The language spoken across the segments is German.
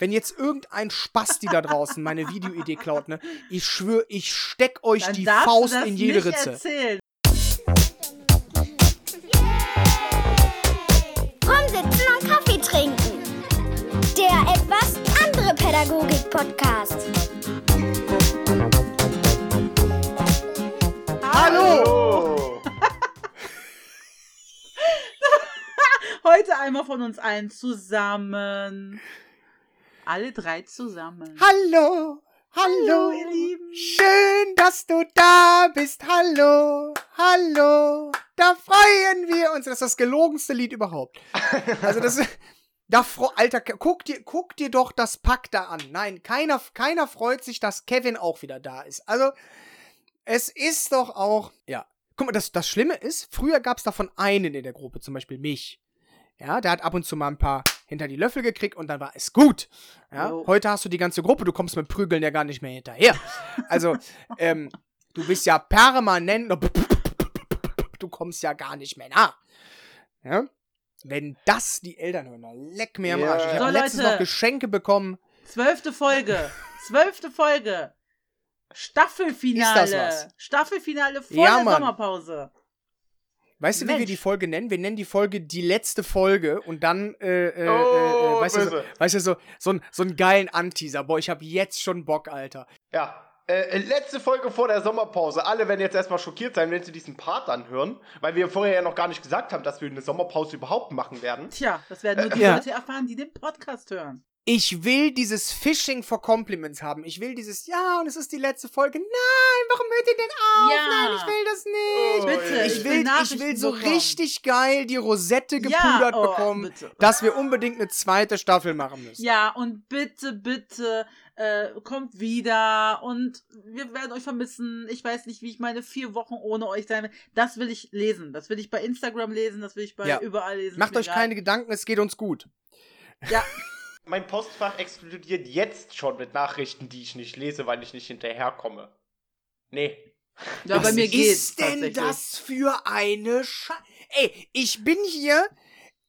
wenn jetzt irgendein Spasti da draußen meine Videoidee klaut, ne, ich schwöre, ich steck euch Dann die Faust das in jede nicht Ritze. Erzählen. Rumsitzen und Kaffee trinken. Der etwas andere Pädagogik-Podcast. Hallo! Heute einmal von uns allen zusammen. Alle drei zusammen. Hallo! Hallo! ihr Lieben. Schön, dass du da bist. Hallo! Hallo! Da freuen wir uns. Das ist das gelogenste Lied überhaupt. Also das da Alter, guck dir, guck dir doch das Pack da an. Nein, keiner, keiner freut sich, dass Kevin auch wieder da ist. Also, es ist doch auch. Ja. Guck mal, das, das Schlimme ist, früher gab es davon einen in der Gruppe, zum Beispiel mich. Ja, der hat ab und zu mal ein paar hinter die Löffel gekriegt und dann war es gut. Ja, heute hast du die ganze Gruppe, du kommst mit Prügeln ja gar nicht mehr hinterher. Also, ähm, du bist ja permanent. Du kommst ja gar nicht mehr nach. Ja? Wenn das die Eltern hören, dann leck mir am. Arsch. Ich habe So, letztens Leute. noch Geschenke bekommen. Zwölfte Folge. Zwölfte Folge. Staffelfinale. Ist das was? Staffelfinale vor Ja, der Mann. Sommerpause. Weißt du, wie wir Mensch. die Folge nennen? Wir nennen die Folge die letzte Folge und dann, äh, äh, Oh, äh, äh, weißt, du, so, weißt du, so, so, ein, so einen geilen Anteaser. Boah, ich habe jetzt schon Bock, Alter. Ja. Äh, letzte Folge vor der Sommerpause. Alle werden jetzt erstmal schockiert sein, wenn sie diesen Part anhören, weil wir vorher ja noch gar nicht gesagt haben, dass wir eine Sommerpause überhaupt machen werden. Tja, das werden nur die. Leute erfahren, die den Podcast hören. Ich will dieses Phishing for Compliments haben. Ich will dieses, ja, und es ist die letzte Folge. Nein, warum hört ihr denn auf? Ja. Nein, ich will das nicht. Oh, Bitte. Ich ich will, ich will so bekommen. richtig geil die Rosette Ja, gepudert oh, bekommen, bitte. dass wir unbedingt eine zweite Staffel machen müssen. Ja, und bitte, bitte, äh, kommt wieder und wir werden euch vermissen. Ich weiß nicht, wie ich meine vier Wochen ohne euch sein will. Das will ich lesen. Das will ich bei Instagram lesen, das will ich bei Ja. überall lesen. Macht euch egal. keine Gedanken, es geht uns gut. Ja, Mein Postfach explodiert jetzt schon mit Nachrichten, die ich nicht lese, weil ich nicht hinterherkomme. Nee. ja bei Was mir geht's. ist denn das für eine Sche... Ey, ich bin hier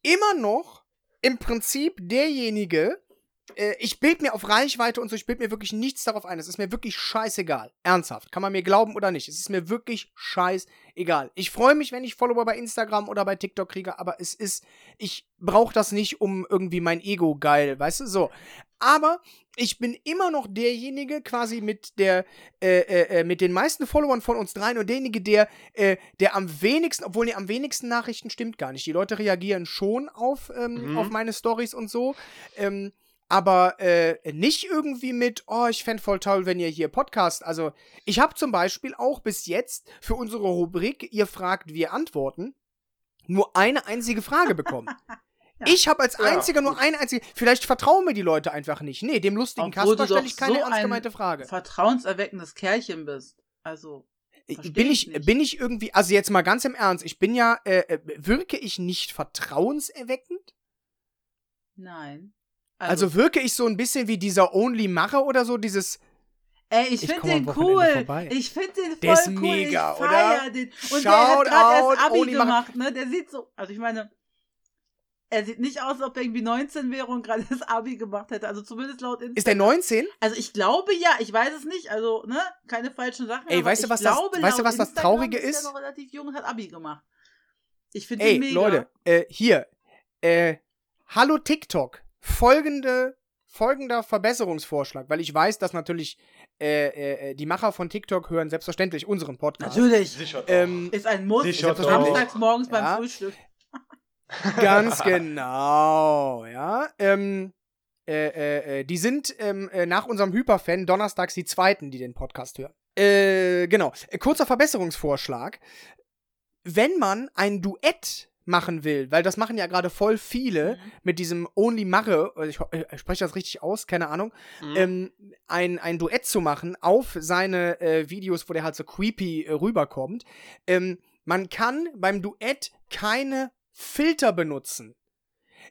immer noch im Prinzip derjenige, äh, ich bild mir auf Reichweite und so, ich bild mir wirklich nichts darauf ein. Es ist mir wirklich scheißegal. Ernsthaft. Kann man mir glauben oder nicht. Es ist mir wirklich scheißegal. Ich freue mich, wenn ich Follower bei Instagram oder bei TikTok kriege, aber es ist, ich brauche das nicht, um irgendwie mein Ego geil, weißt du, so. Aber ich bin immer noch derjenige quasi mit der, äh, äh, äh, mit den meisten Followern von uns dreien und derjenige, der, äh, der am wenigsten, obwohl nee, am wenigsten Nachrichten stimmt gar nicht. Die Leute reagieren schon auf, ähm, Mhm. auf meine Stories und so. Ähm, aber äh, nicht irgendwie mit, oh, ich fände voll toll, wenn ihr hier Podcast. Also, ich habe zum Beispiel auch bis jetzt für unsere Rubrik, ihr fragt, wir antworten, nur eine einzige Frage bekommen. Ich habe als Ja, einziger nur eine einzige. Vielleicht vertrauen mir die Leute einfach nicht. Nee, dem lustigen Kasper stelle ich keine so ernst ein gemeinte Frage. vertrauenserweckendes Kerlchen bist. Also, versteh Bin ich ich, bin ich irgendwie, also jetzt mal ganz im Ernst, ich bin ja, äh, äh, wirke ich nicht vertrauenserweckend? nein. Also, wirke ich so ein bisschen wie dieser Only Macher oder so, dieses, Ey, ich Ich finde den cool. vorbei. Ich finde den voll Der ist cool. mega, ich feier oder? Den. Und der hat Shout gerade erst Abi Oli Mach- gemacht, ne? Der sieht so, also ich meine, er sieht nicht aus, als ob er irgendwie 19 wäre und gerade das Abi gemacht hätte. Also zumindest laut Instagram. ist der 19? Also ich glaube ja, ich weiß es nicht, also, ne? Keine falschen Sachen. Ey, weißt du, ich was das- glaube, weißt du, was das Traurige ist? ist? Noch relativ jung und hat Abi gemacht. Ich finde den mega. Leute, äh, hier, äh, hallo TikTok, folgende, folgender Verbesserungsvorschlag, weil ich weiß, dass natürlich äh, äh, die Macher von TikTok hören selbstverständlich unseren Podcast. Natürlich. Sicher. Ähm, Ist ein Muss. Sicher. Samstags morgens Ja. beim Frühstück. Ganz genau, ja. Ähm, äh, äh, äh, die sind ähm, äh, nach unserem Hyperfan donnerstags die Zweiten, die den Podcast hören. Äh, genau. Äh, kurzer Verbesserungsvorschlag. Wenn man ein Duett machen will, weil das machen ja gerade voll viele Mhm. mit diesem Only Mache, also ich, äh, spreche das richtig aus, keine Ahnung, Mhm. ähm, ein, ein Duett zu machen auf seine äh, Videos, wo der halt so creepy äh, rüberkommt. Ähm, man kann beim Duett keine Filter benutzen.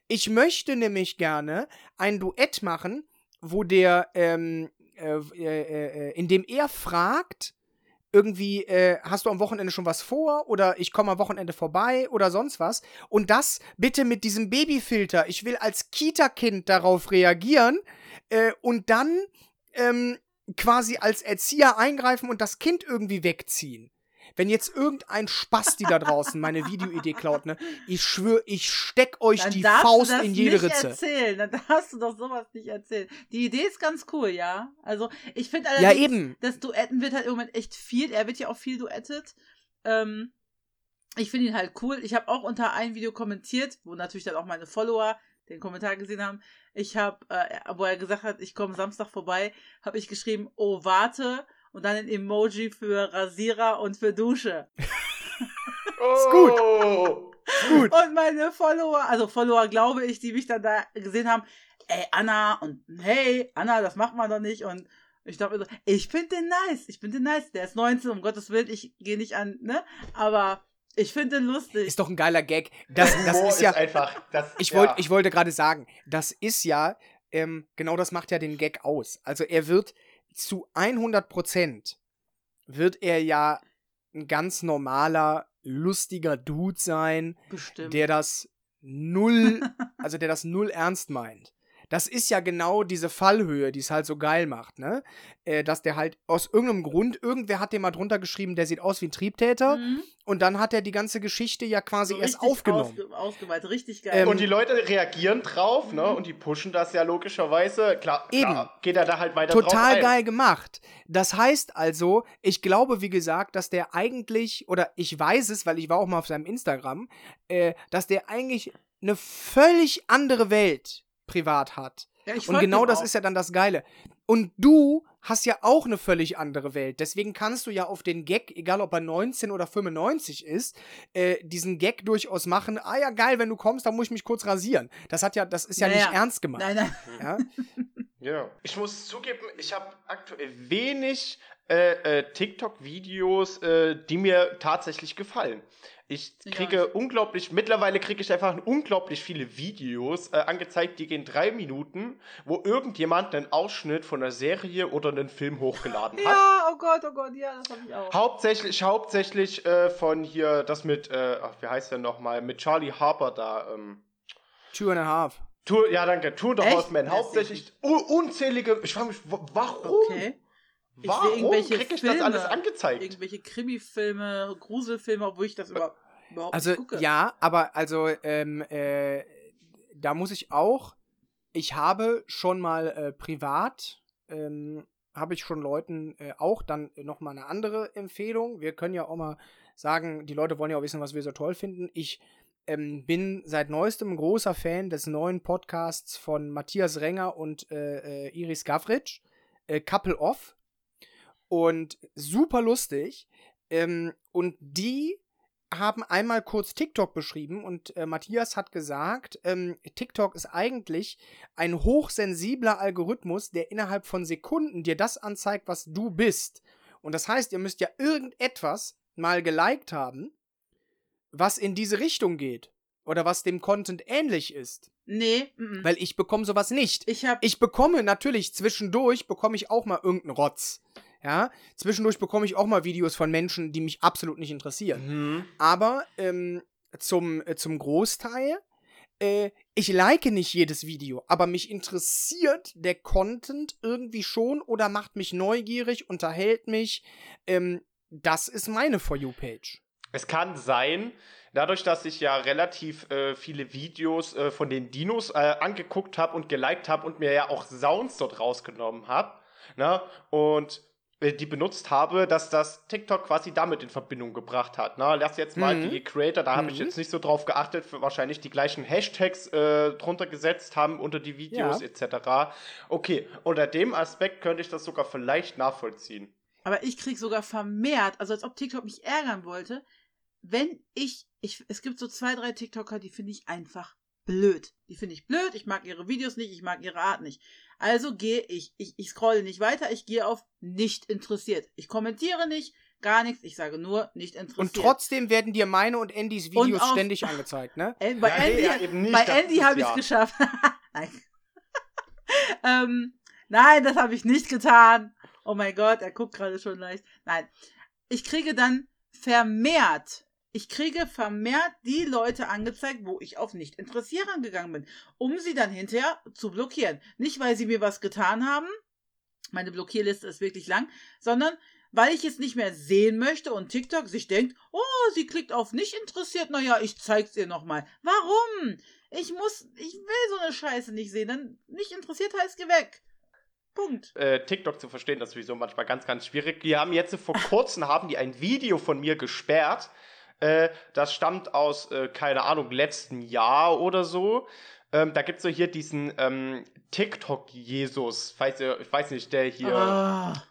Ich möchte nämlich gerne ein Duett machen, wo der, ähm, äh, äh, äh, in dem er fragt, irgendwie, äh, hast du am Wochenende schon was vor oder ich komme am Wochenende vorbei oder sonst was. Und das bitte mit diesem Babyfilter. Ich will als Kita-Kind darauf reagieren äh, und dann ähm, quasi als Erzieher eingreifen und das Kind irgendwie wegziehen. Wenn jetzt irgendein Spasti da draußen meine Videoidee klaut, ne, ich schwöre, ich steck euch Dann die Faust in jede nicht Ritze. Erzählen. Dann darfst du doch sowas nicht erzählen. Die Idee ist ganz cool, ja. Also ich finde Ja, allerdings, eben. das Duetten wird halt im Moment echt viel. Er wird ja auch viel duettet. Ähm, ich finde ihn halt cool. Ich habe auch unter ein Video kommentiert, wo natürlich dann auch meine Follower den Kommentar gesehen haben. Ich habe, äh, wo er gesagt hat, ich komme Samstag vorbei, habe ich geschrieben, oh warte und dann ein Emoji für Rasierer und für Dusche. Ist gut. gut. Und meine Follower, also Follower glaube ich, die mich dann da gesehen haben, ey Anna und hey Anna, das macht man doch nicht und ich dachte so, ich finde den nice, ich finde den nice, der ist 19, um Gottes Willen, ich gehe nicht an, ne, aber ich finde den lustig. Ist doch ein geiler Gag. Das, das Humor ist ja. einfach. Das, Ich, ja. wollt, ich wollte gerade sagen, das ist ja, ähm, genau das macht ja den Gag aus. Also er wird zu 100 Prozent, wird er ja ein ganz normaler, lustiger Dude sein, Bestimmt. der das null, also der das null ernst meint. Das ist ja genau diese Fallhöhe, die es halt so geil macht, ne? Äh, dass der halt aus irgendeinem Grund, irgendwer hat dem mal drunter geschrieben, der sieht aus wie ein Triebtäter Mhm. und dann hat er die ganze Geschichte ja quasi So erst aufgenommen. Ausge ausgeweitet, richtig geil. Ähm, und die Leute reagieren drauf, ne? Und die pushen das ja logischerweise. Klar, klar geht er da halt weiter drauf Total ein. geil gemacht. Das heißt also, ich glaube, wie gesagt, dass der eigentlich, oder ich weiß es, weil ich war auch mal auf seinem Instagram, äh, dass der eigentlich eine völlig andere Welt privat hat. ja, ich Und genau das auch. ist ja dann das Geile. Und du hast ja auch eine völlig andere Welt. Deswegen kannst du ja auf den Gag, egal ob er 19 oder 95 ist, äh, diesen Gag durchaus machen. Ah ja, geil, wenn du kommst, dann muss ich mich kurz rasieren. Das hat ja, das ist ja Naja. nicht ernst gemeint. Nein, nein. Ja? Ja. Ich muss zugeben, ich habe aktuell wenig äh, äh, TikTok-Videos, äh, die mir tatsächlich gefallen. Ich kriege auch unglaublich, mittlerweile kriege ich einfach unglaublich viele Videos äh, angezeigt, die gehen drei Minuten, wo irgendjemand einen Ausschnitt von einer Serie oder einen Film hochgeladen hat. Ja, oh Gott, oh Gott, ja, das habe ich auch. Hauptsächlich, hauptsächlich äh, von hier, das mit, äh, ach, wie heißt der nochmal, mit Charlie Harper da, ähm, Two and a half. Tour, ja danke, Tour Echt? Horseman, hauptsächlich un unzählige, ich frage mich, wa- warum? Okay. Ich sehe Warum irgendwelche kriege ich Filme, das alles angezeigt? Irgendwelche Krimi-Filme, Gruselfilme, obwohl ich das über, überhaupt Also nicht gucke. ja, aber also ähm, äh, da muss ich auch. Ich habe schon mal äh, privat ähm, habe ich schon Leuten äh, auch dann noch mal eine andere Empfehlung. Wir können ja auch mal sagen, die Leute wollen ja auch wissen, was wir so toll finden. Ich ähm, bin seit neuestem ein großer Fan des neuen Podcasts von Matthias Renger und äh, äh, Iris Gavritsch, äh, Couple Off. Und super lustig. Ähm, und die haben einmal kurz TikTok beschrieben und äh, Matthias hat gesagt, ähm, TikTok ist eigentlich ein hochsensibler Algorithmus, der innerhalb von Sekunden dir das anzeigt, was du bist. Und das heißt, ihr müsst ja irgendetwas mal geliked haben, was in diese Richtung geht. Oder was dem Content ähnlich ist. Nee, mm, mm. Weil ich bekomme sowas nicht. ich habe Ich bekomme natürlich zwischendurch, bekomme ich auch mal irgendeinen Rotz. Ja, zwischendurch bekomme ich auch mal Videos von Menschen, die mich absolut nicht interessieren. Mhm. Aber ähm, zum, äh, zum Großteil, äh, ich like nicht jedes Video, aber mich interessiert der Content irgendwie schon oder macht mich neugierig, unterhält mich. Ähm, das ist meine For You-Page. Es kann sein, dadurch, dass ich ja relativ äh, viele Videos äh, von den Dinos äh, angeguckt habe und geliked habe und mir ja auch Sounds dort rausgenommen habe, ne, und die benutzt habe, dass das TikTok quasi damit in Verbindung gebracht hat. Ne? Lass jetzt mal Mhm. die Creator, da habe ich Mhm. jetzt nicht so drauf geachtet, für wahrscheinlich die gleichen Hashtags äh, drunter gesetzt haben unter die Videos Ja. etc. Okay, unter dem Aspekt könnte ich das sogar vielleicht nachvollziehen. Aber ich krieg sogar vermehrt, also als ob TikTok mich ärgern wollte, wenn ich, ich es gibt so zwei, drei TikToker, die finde ich einfach blöd. Die finde ich blöd, ich mag ihre Videos nicht, ich mag ihre Art nicht. Also gehe ich, ich, ich scrolle nicht weiter, ich gehe auf nicht interessiert. Ich kommentiere nicht, gar nichts, ich sage nur nicht interessiert. Und trotzdem werden dir meine und Andys Und Videos auf- ständig angezeigt, ne? Äh, bei Ja, Andy, ja, nicht, bei Andy habe ich es ja. geschafft. nein. ähm, nein, das habe ich nicht getan. Oh mein Gott, er guckt gerade schon leicht. Nein. ich kriege dann vermehrt, ich kriege vermehrt die Leute angezeigt, wo ich auf nicht interessieren gegangen bin, um sie dann hinterher zu blockieren. Nicht, weil sie mir was getan haben, meine Blockierliste ist wirklich lang, sondern weil ich es nicht mehr sehen möchte und TikTok sich denkt, oh, sie klickt auf nicht interessiert, naja, ich zeig's ihr nochmal. Warum? Ich muss, ich will so eine Scheiße nicht sehen, dann nicht interessiert heißt, geh weg. Punkt. Äh, TikTok zu verstehen, das ist sowieso manchmal ganz, ganz schwierig. Die haben jetzt vor kurzem haben die ein Video von mir gesperrt. Äh, das stammt aus, äh, keine Ahnung, letzten Jahr oder so. Ähm, da gibt's so hier diesen ähm, TikTok-Jesus. Weiß, ich weiß nicht, der hier. Ah.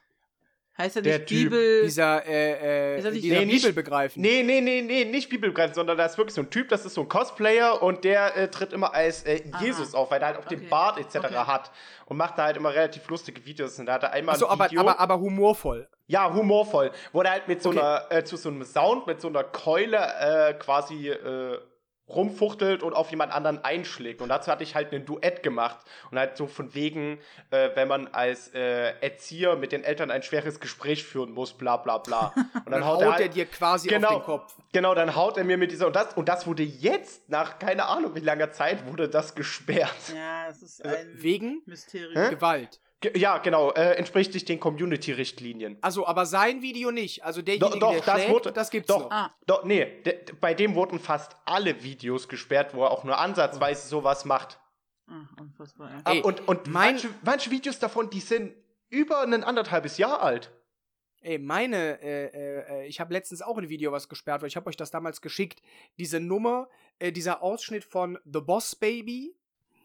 Heißt er Der nicht Typ, Bibel? Dieser, äh, Ist äh, nicht- dieser Nee, nicht- Bibel begreifen. Nee, nee, nee, nee, nicht Bibelgrenzen, sondern da ist wirklich so ein Typ, das ist so ein Cosplayer und der äh, tritt immer als äh, Aha. Jesus auf, weil er halt auch Okay. den Bart etc. Okay. hat und macht da halt immer relativ lustige Videos. Und da hat er einmal Also, ein aber, Video, aber, aber humorvoll. Ja, humorvoll, wo er halt mit so Okay. einer, äh, zu so einem Sound, mit so einer Keule äh, quasi äh, rumfuchtelt und auf jemand anderen einschlägt. Und dazu hatte ich halt ein Duett gemacht. Und halt so von wegen, äh, wenn man als äh, Erzieher mit den Eltern ein schweres Gespräch führen muss, bla bla bla. Und Und dann haut er er, halt- dir quasi Genau. auf den Kopf. Genau, dann haut er mir mit dieser und das und das wurde jetzt nach keine Ahnung wie langer Zeit wurde das gesperrt. ja, das ist ein Wegen Mysterium. Hä? Gewalt. Ja, genau, äh, entspricht nicht den Community-Richtlinien. Also, aber sein Video nicht. Also Doch, derjenige, doch, der das schlägt, wurde, das gibt's doch, noch. Ah. doch, nee, de, bei dem wurden fast alle Videos gesperrt, wo er auch nur ansatzweise sowas macht. Ah, unfassbar, ey. Ah, Ey, und und mein- manche, manche Videos davon, die sind über ein anderthalbes Jahr alt. Ey, meine, äh, äh, äh, ich habe letztens auch ein Video was gesperrt, weil ich habe euch das damals geschickt. Diese Nummer, äh, dieser Ausschnitt von The Boss Baby,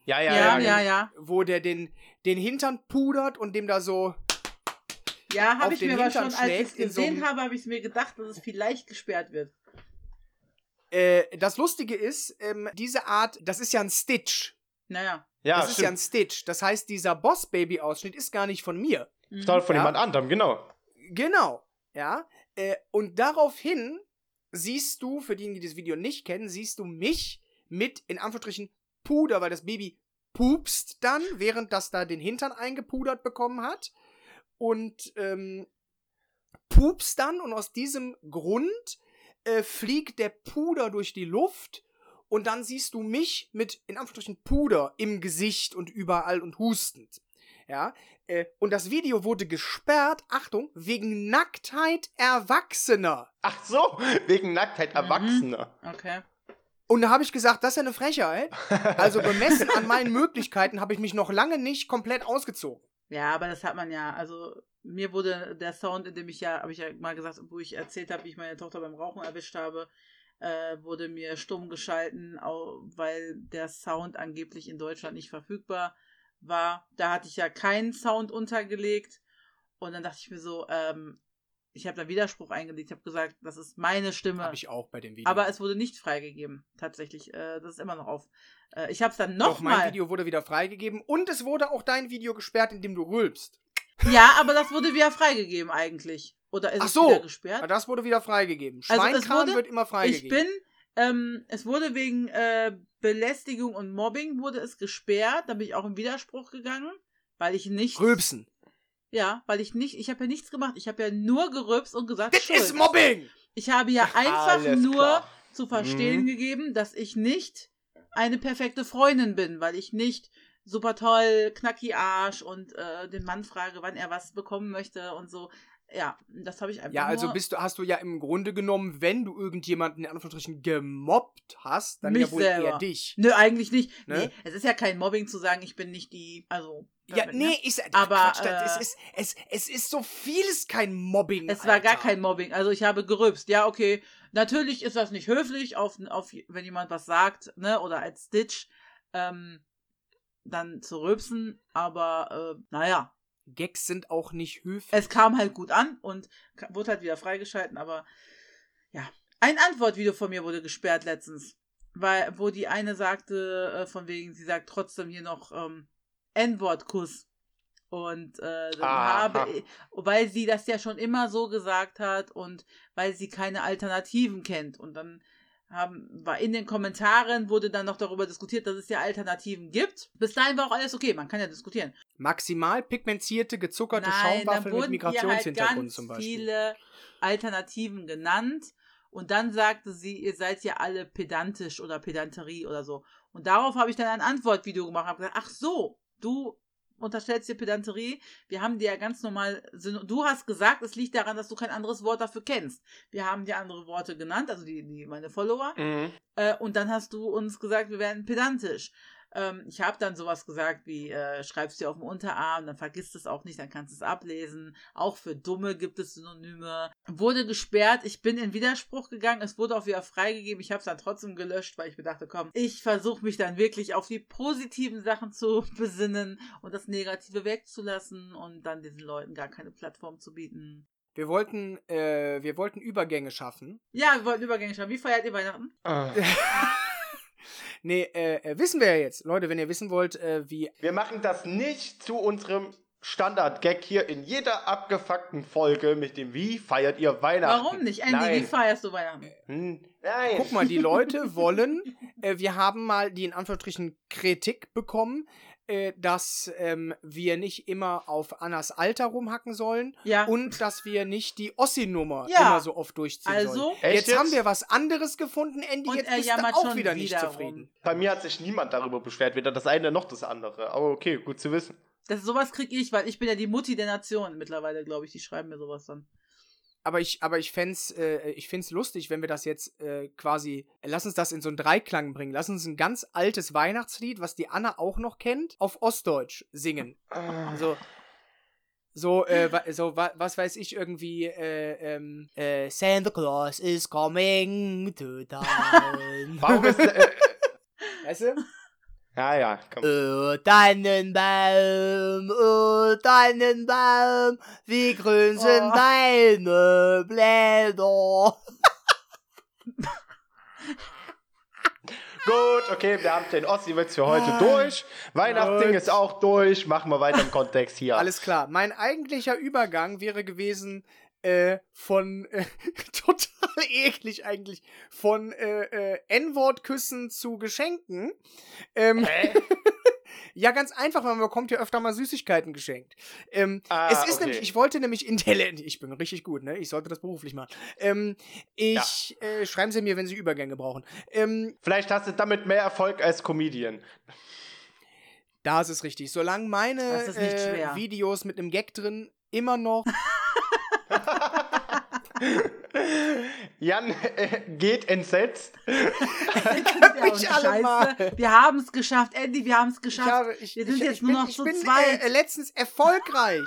Ja, ja, Ja, ja. ja, ja. wo der den, den Hintern pudert und dem da so. Ja, auf habe ich den mir aber schon, als ich es so gesehen einem- habe, habe ich mir gedacht, dass es vielleicht gesperrt wird. Äh, das Lustige ist, ähm, diese Art, das ist ja ein Stitch. Naja. Ja, das ist ja ein stimmt. Stitch. Das heißt, dieser Boss Baby Ausschnitt ist gar nicht von mir. Mhm. Stammt von Ja. jemand anderem, genau. Genau. Ja. Äh, und daraufhin siehst du, für diejenigen, die das Video nicht kennen, siehst du mich mit, in Anführungsstrichen, Puder, weil das Baby pupst dann, während das da den Hintern eingepudert bekommen hat. Und ähm, pupst dann und aus diesem Grund äh, fliegt der Puder durch die Luft und dann siehst du mich mit, in Anführungsstrichen, Puder im Gesicht und überall und hustend. Ja, äh, und das Video wurde gesperrt, Achtung, wegen Nacktheit Erwachsener. Ach so, wegen Nacktheit Mhm. Erwachsener. Okay. Und da habe ich gesagt, das ist ja eine Frechheit. Also bemessen an meinen Möglichkeiten habe ich mich noch lange nicht komplett ausgezogen. Ja, aber das hat man ja. Also, mir wurde der Sound, in dem ich ja, habe ich ja mal gesagt, wo ich erzählt habe, wie ich meine Tochter beim Rauchen erwischt habe, äh, wurde mir stumm geschalten, au- weil der Sound angeblich in Deutschland nicht verfügbar war. Da hatte ich ja keinen Sound untergelegt. Und dann dachte ich mir so, ähm, ich habe da Widerspruch eingelegt, habe gesagt, das ist meine Stimme. Habe ich auch bei dem Video. aber es wurde nicht freigegeben, tatsächlich. Äh, das ist immer noch auf. Äh, ich habe es dann Doch, mein nochmal. Video wurde wieder freigegeben und es wurde auch dein Video gesperrt, in dem du rülpst. Ja, aber das wurde wieder freigegeben eigentlich. Oder ist Ach es so. wieder gesperrt? Aber das wurde wieder freigegeben. Also es Schweinkram wurde- wird immer Ich freigegeben. bin, ähm, es wurde wegen äh, Belästigung und Mobbing wurde es gesperrt. Da bin ich auch im Widerspruch gegangen, weil ich nicht. Rülpsen. Ja, weil ich nicht, ich habe ja nichts gemacht. Ich habe ja nur gerülpst und gesagt, Das ist Mobbing! Ich habe ja einfach Alles nur klar. zu verstehen Mhm. gegeben, dass ich nicht eine perfekte Freundin bin, weil ich nicht super toll, knacki Arsch und äh, den Mann frage, wann er was bekommen möchte und so. Ja, das habe ich einfach Ja, also bist du, hast du ja im Grunde genommen, wenn du irgendjemanden in Anführungsstrichen gemobbt hast, dann ja wohl selber. eher dich. Nö, eigentlich nicht. Ne? Nee, es ist ja kein Mobbing zu sagen, ich bin nicht die, also. Ja, damit, nee, ne? ist, Aber, Quatsch, äh, es, ist, es, es ist so vieles kein Mobbing. Es war gar Alter. kein Mobbing. Also ich habe gerülpst. Ja, okay. Natürlich ist das nicht höflich, auf, auf, wenn jemand was sagt, ne, oder als Stitch, ähm, dann zu rülpsen. Aber, äh, naja, Gags sind auch nicht höflich. es kam halt gut an und wurde halt wieder freigeschalten, aber ja. Ein Antwortvideo von mir wurde gesperrt letztens. Weil, wo die eine sagte, äh, von wegen, sie sagt trotzdem hier noch ähm, N-Wort-Kuss. Und äh, dann Aha. habe ich, weil sie das ja schon immer so gesagt hat und weil sie keine Alternativen kennt. Und dann haben, war in den Kommentaren wurde dann noch darüber diskutiert, dass es ja Alternativen gibt. Bis dahin war auch alles okay, man kann ja diskutieren. Maximal pigmentierte, gezuckerte Nein, dann Schaumwaffeln mit halt Migrationshintergrund ganz zum Beispiel. viele Alternativen genannt. Und dann sagte sie, ihr seid ja alle pedantisch oder Pedanterie oder so. Und darauf habe ich dann ein Antwortvideo gemacht habe gesagt, ach so, du unterstellst dir Pedanterie. Wir haben dir ja ganz normal, du hast gesagt, es liegt daran, dass du kein anderes Wort dafür kennst. Wir haben dir andere Worte genannt, also die, die meine Follower. Mhm. Äh, und dann hast du uns gesagt, wir werden pedantisch. Ähm, ich habe dann sowas gesagt wie, äh, schreibst dir auf dem Unterarm, dann vergisst es auch nicht, dann kannst du es ablesen. Auch für Dumme gibt es Synonyme. Wurde gesperrt, ich bin in Widerspruch gegangen, es wurde auch wieder freigegeben. Ich habe es dann trotzdem gelöscht, weil ich mir dachte, komm, ich versuche mich dann wirklich auf die positiven Sachen zu besinnen und das Negative wegzulassen und dann diesen Leuten gar keine Plattform zu bieten. Wir wollten, äh, wir wollten Übergänge schaffen. Ja, wir wollten Übergänge schauen. Wie feiert ihr Weihnachten? Ah. Nee, äh, äh, wissen wir ja jetzt. Leute, wenn ihr wissen wollt, äh, wie. Wir machen das nicht zu unserem Standard-Gag hier in jeder abgefuckten Folge mit dem Wie feiert ihr Weihnachten? Warum nicht? Andy, Nein. wie feierst du Weihnachten? Hm, Nein. Guck mal, die Leute wollen, äh, wir haben mal die in Anführungsstrichen Kritik bekommen, äh, dass ähm, wir nicht immer auf Annas Alter rumhacken sollen Ja. und dass wir nicht die Ossi-Nummer Ja. immer so oft durchziehen Also? sollen. Jetzt, jetzt? haben wir was anderes gefunden, Andy, Und jetzt er bist du auch schon wieder nicht wieder zufrieden. rum. Bei mir hat sich niemand darüber beschwert, weder das eine noch das andere. Aber okay, gut zu wissen. Das, sowas krieg ich, weil ich bin ja die Mutti der Nation mittlerweile, glaube ich. Die schreiben mir sowas dann. Aber ich, aber ich fänd's, äh, ich find's lustig, wenn wir das jetzt äh, quasi, lass uns das in so einen Dreiklang bringen. Lass uns ein ganz altes Weihnachtslied, was die Anna auch noch kennt, auf Ostdeutsch singen. Also, so, äh, so wa was weiß ich, irgendwie, äh, ähm, äh, Santa Claus is coming to town. Warum ist. Äh, weißt du? Ja, ja, komm. Oh, Tannenbaum, oh, Tannenbaum, wie grün sind Oh. deine Blätter. Gut, okay, wir haben den Ossi-Witz für heute Ah, durch. Weihnachtsding gut. ist auch durch. Machen wir weiter im Kontext hier. Alles klar. Mein eigentlicher Übergang wäre gewesen äh, von äh, total eklig eigentlich von äh, äh, N-Wort-Küssen zu Geschenken. Ähm, ja, ganz einfach, weil man bekommt ja öfter mal Süßigkeiten geschenkt. Ähm, Ah, es ist okay. nämlich, ich wollte nämlich in Talent, ich bin richtig gut, ne? Ich sollte das beruflich machen. Ähm, ich äh, schreiben Sie mir, wenn Sie Übergänge brauchen. Ähm, Vielleicht hast du damit mehr Erfolg als Comedian. Da ist es richtig. Solange meine Das äh. Videos mit einem Gag drin immer noch. Jan äh, geht entsetzt. Mich alle mal. Wir haben es geschafft, Andy, wir haben es Ich geschafft. habe, ich, wir sind ich, jetzt ich nur bin, noch ich zu bin, zweit. Äh, letztens erfolgreich.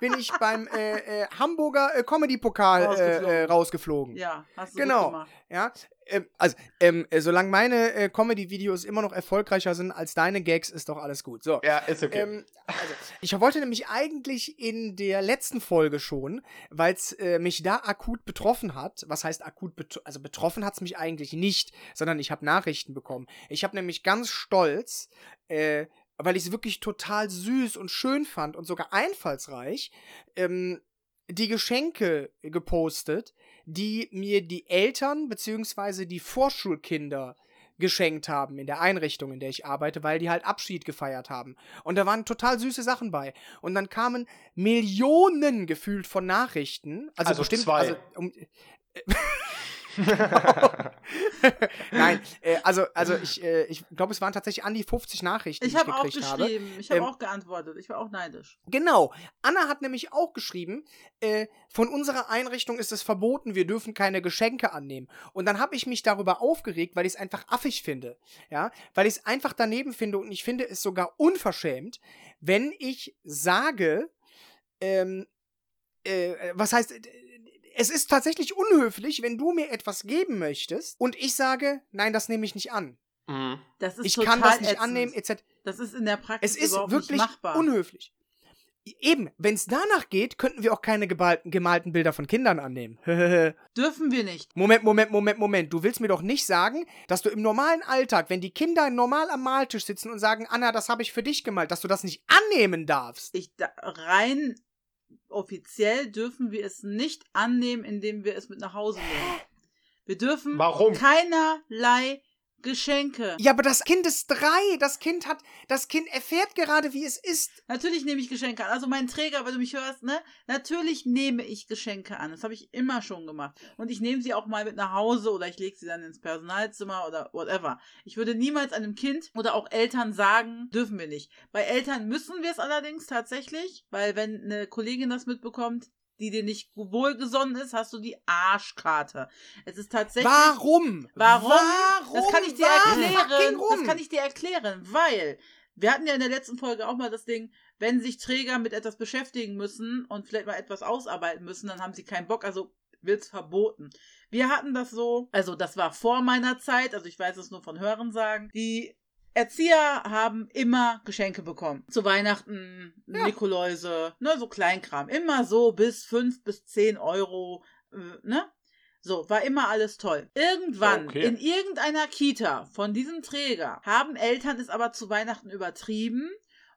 Bin ich beim äh, äh, Hamburger äh, Comedy-Pokal äh, Rausgeflogen. äh, rausgeflogen. ja, hast du Genau. gemacht. Ja, ähm, also, ähm, äh, solange meine äh, Comedy-Videos immer noch erfolgreicher sind als deine Gags, ist doch alles gut. So. Ja, ist okay. Ähm, also, ich wollte nämlich eigentlich in der letzten Folge schon, weil es äh, mich da akut betroffen hat. Was heißt akut betroffen? Also betroffen hat es mich eigentlich nicht, sondern ich habe Nachrichten bekommen. Ich habe nämlich ganz stolz, äh, weil ich es wirklich total süß und schön fand und sogar einfallsreich, ähm, die Geschenke gepostet, die mir die Eltern bzw. die Vorschulkinder geschenkt haben in der Einrichtung, in der ich arbeite, weil die halt Abschied gefeiert haben. Und da waren total süße Sachen bei. Und dann kamen Millionen gefühlt von Nachrichten. Also, Also bestimmt. zwei. Also, um, Nein, äh, also, also ich, äh, ich glaube, es waren tatsächlich an die 50 Nachrichten, Ich die ich habe auch gekriegt habe. geschrieben, ich habe Ähm, auch geantwortet, ich war auch neidisch. Genau. Anna hat nämlich auch geschrieben, äh, von unserer Einrichtung ist es verboten, wir dürfen keine Geschenke annehmen. Und dann habe ich mich darüber aufgeregt, weil ich es einfach affig finde. Ja, weil ich es einfach daneben finde und ich finde es sogar unverschämt, wenn ich sage, ähm, äh, was heißt, äh, es ist tatsächlich unhöflich, wenn du mir etwas geben möchtest und ich sage, nein, das nehme ich nicht an. Mhm. Das ist Ich total kann das nicht ätzend. annehmen, etc. Das ist in der Praxis Es ist wirklich nicht machbar. unhöflich. Eben, wenn es danach geht, könnten wir auch keine gemalten, gemalten Bilder von Kindern annehmen. Dürfen wir nicht. Moment, Moment, Moment, Moment. Du willst mir doch nicht sagen, dass du im normalen Alltag, wenn die Kinder normal am Maltisch sitzen und sagen, Anna, das habe ich für dich gemalt, dass du das nicht annehmen darfst. Ich da, rein offiziell dürfen wir es nicht annehmen, indem wir es mit nach Hause nehmen. Wir dürfen Warum? keinerlei Geschenke. Ja, aber das Kind ist drei. Das Kind hat, das Kind erfährt gerade, wie es ist. Natürlich nehme ich Geschenke an. Also mein Träger, wenn du mich hörst, ne? Natürlich nehme ich Geschenke an. Das habe ich immer schon gemacht. Und ich nehme sie auch mal mit nach Hause oder ich lege sie dann ins Personalzimmer oder whatever. Ich würde niemals einem Kind oder auch Eltern sagen, dürfen wir nicht. Bei Eltern müssen wir es allerdings tatsächlich, weil wenn eine Kollegin das mitbekommt, die dir nicht wohlgesonnen ist, hast du die Arschkarte. Es ist tatsächlich. Warum? Warum? Warum? Das kann ich dir Warum? erklären. Das kann ich dir erklären, weil wir hatten ja in der letzten Folge auch mal das Ding, wenn sich Träger mit etwas beschäftigen müssen und vielleicht mal etwas ausarbeiten müssen, dann haben sie keinen Bock, also wird's verboten. Wir hatten das so, also das war vor meiner Zeit, also ich weiß es nur von Hören sagen. Die Erzieher haben immer Geschenke bekommen. Zu Weihnachten, Ja. Nikoläuse, ne, so Kleinkram. Immer so bis fünf bis zehn Euro, äh, ne? So, war immer alles toll. Irgendwann Okay. in irgendeiner Kita von diesem Träger haben Eltern es aber zu Weihnachten übertrieben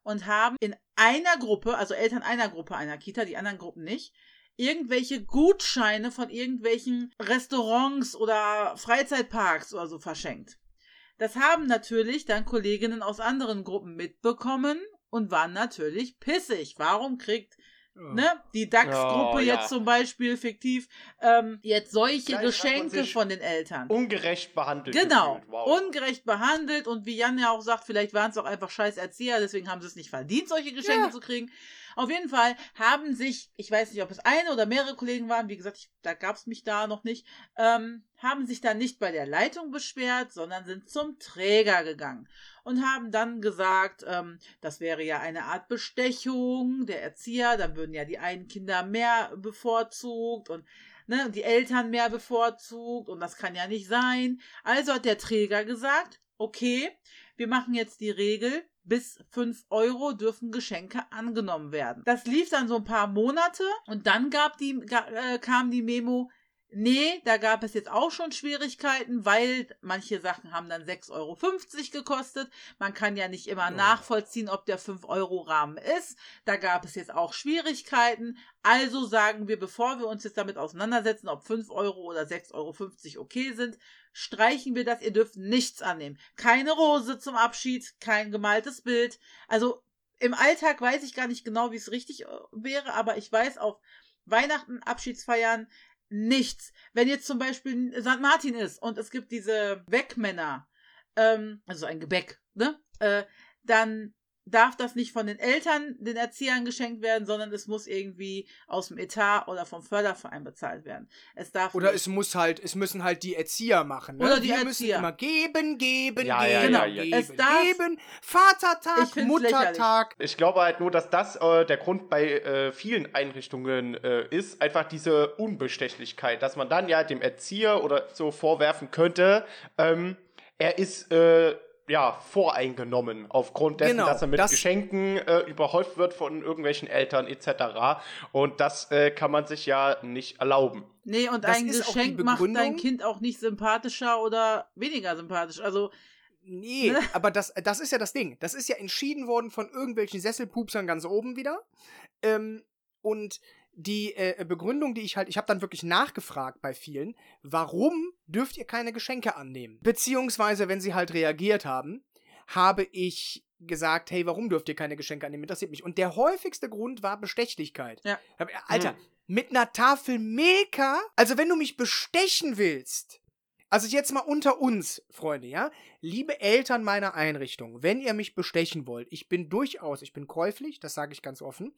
und haben in einer Gruppe, also Eltern einer Gruppe einer Kita, die anderen Gruppen nicht, irgendwelche Gutscheine von irgendwelchen Restaurants oder Freizeitparks oder so verschenkt. Das haben natürlich dann Kolleginnen aus anderen Gruppen mitbekommen und waren natürlich pissig. Warum kriegt ne, die DAX-Gruppe Oh, ja. jetzt zum Beispiel fiktiv ähm, jetzt solche Gleich Geschenke von den Eltern? Ungerecht behandelt. Genau. Wow. ungerecht behandelt und wie Jan ja auch sagt, vielleicht waren es auch einfach scheiß Erzieher, deswegen haben sie es nicht verdient, solche Geschenke Ja. zu kriegen. Auf jeden Fall haben sich, ich weiß nicht, ob es eine oder mehrere Kollegen waren, wie gesagt, ich, da gab es mich da noch nicht, ähm, haben sich dann nicht bei der Leitung beschwert, sondern sind zum Träger gegangen und haben dann gesagt, ähm, das wäre ja eine Art Bestechung der Erzieher, dann würden ja die einen Kinder mehr bevorzugt und ne, die Eltern mehr bevorzugt und das kann ja nicht sein. Also hat der Träger gesagt, okay, wir machen jetzt die Regel, bis 5 Euro dürfen Geschenke angenommen werden. Das lief dann so ein paar Monate und dann gab die, äh, kam die Memo, nee, da gab es jetzt auch schon Schwierigkeiten, weil manche Sachen haben dann 6,50 Euro gekostet. Man kann ja nicht immer Oh. nachvollziehen, ob der 5-Euro-Rahmen ist. Da gab es jetzt auch Schwierigkeiten. Also sagen wir, bevor wir uns jetzt damit auseinandersetzen, ob 5 Euro oder 6,50 Euro okay sind, streichen wir das. Ihr dürft nichts annehmen. Keine Rose zum Abschied, kein gemaltes Bild. Also im Alltag weiß ich gar nicht genau, wie es richtig äh, wäre, aber ich weiß auf Weihnachten, Abschiedsfeiern, nichts. Wenn jetzt zum Beispiel St. Martin ist und es gibt diese Wegmänner, ähm, also ein Gebäck, ne? Äh, dann darf das nicht von den Eltern, den Erziehern geschenkt werden, sondern es muss irgendwie aus dem Etat oder vom Förderverein bezahlt werden. Es darf Oder nicht- es muss halt, es müssen halt die Erzieher machen. Ne? Oder die Wir Erzieher. müssen immer geben, geben, Ja, geben, ja, Genau. ja, geben, Es darf- geben. Ich Vatertag, Muttertag. Ich glaube halt nur, dass das äh, der Grund bei äh, vielen Einrichtungen äh, ist, einfach diese Unbestechlichkeit, dass man dann ja dem Erzieher oder so vorwerfen könnte, ähm, er ist äh, ja voreingenommen aufgrund dessen, Genau, dass er mit das- Geschenken äh, überhäuft wird von irgendwelchen Eltern etc. Und das äh, kann man sich ja nicht erlauben. Nee, und Das ein Geschenk macht dein Kind auch nicht sympathischer oder weniger sympathisch. Also, Nee, Ne? aber das, das ist ja das Ding. Das ist ja entschieden worden von irgendwelchen Sesselpupsern ganz oben wieder. Ähm, und die äh, Begründung, die ich halt, ich habe dann wirklich nachgefragt bei vielen, warum dürft ihr keine Geschenke annehmen? Beziehungsweise, wenn sie halt reagiert haben, habe ich gesagt, hey, warum dürft ihr keine Geschenke annehmen? Interessiert mich. Und der häufigste Grund war Bestechlichkeit. Ja. Hab- Alter, Hm. mit einer Tafel Milka, also wenn du mich bestechen willst, also jetzt mal unter uns, Freunde, ja? Liebe Eltern meiner Einrichtung, wenn ihr mich bestechen wollt, ich bin durchaus, ich bin käuflich, das sage ich ganz offen,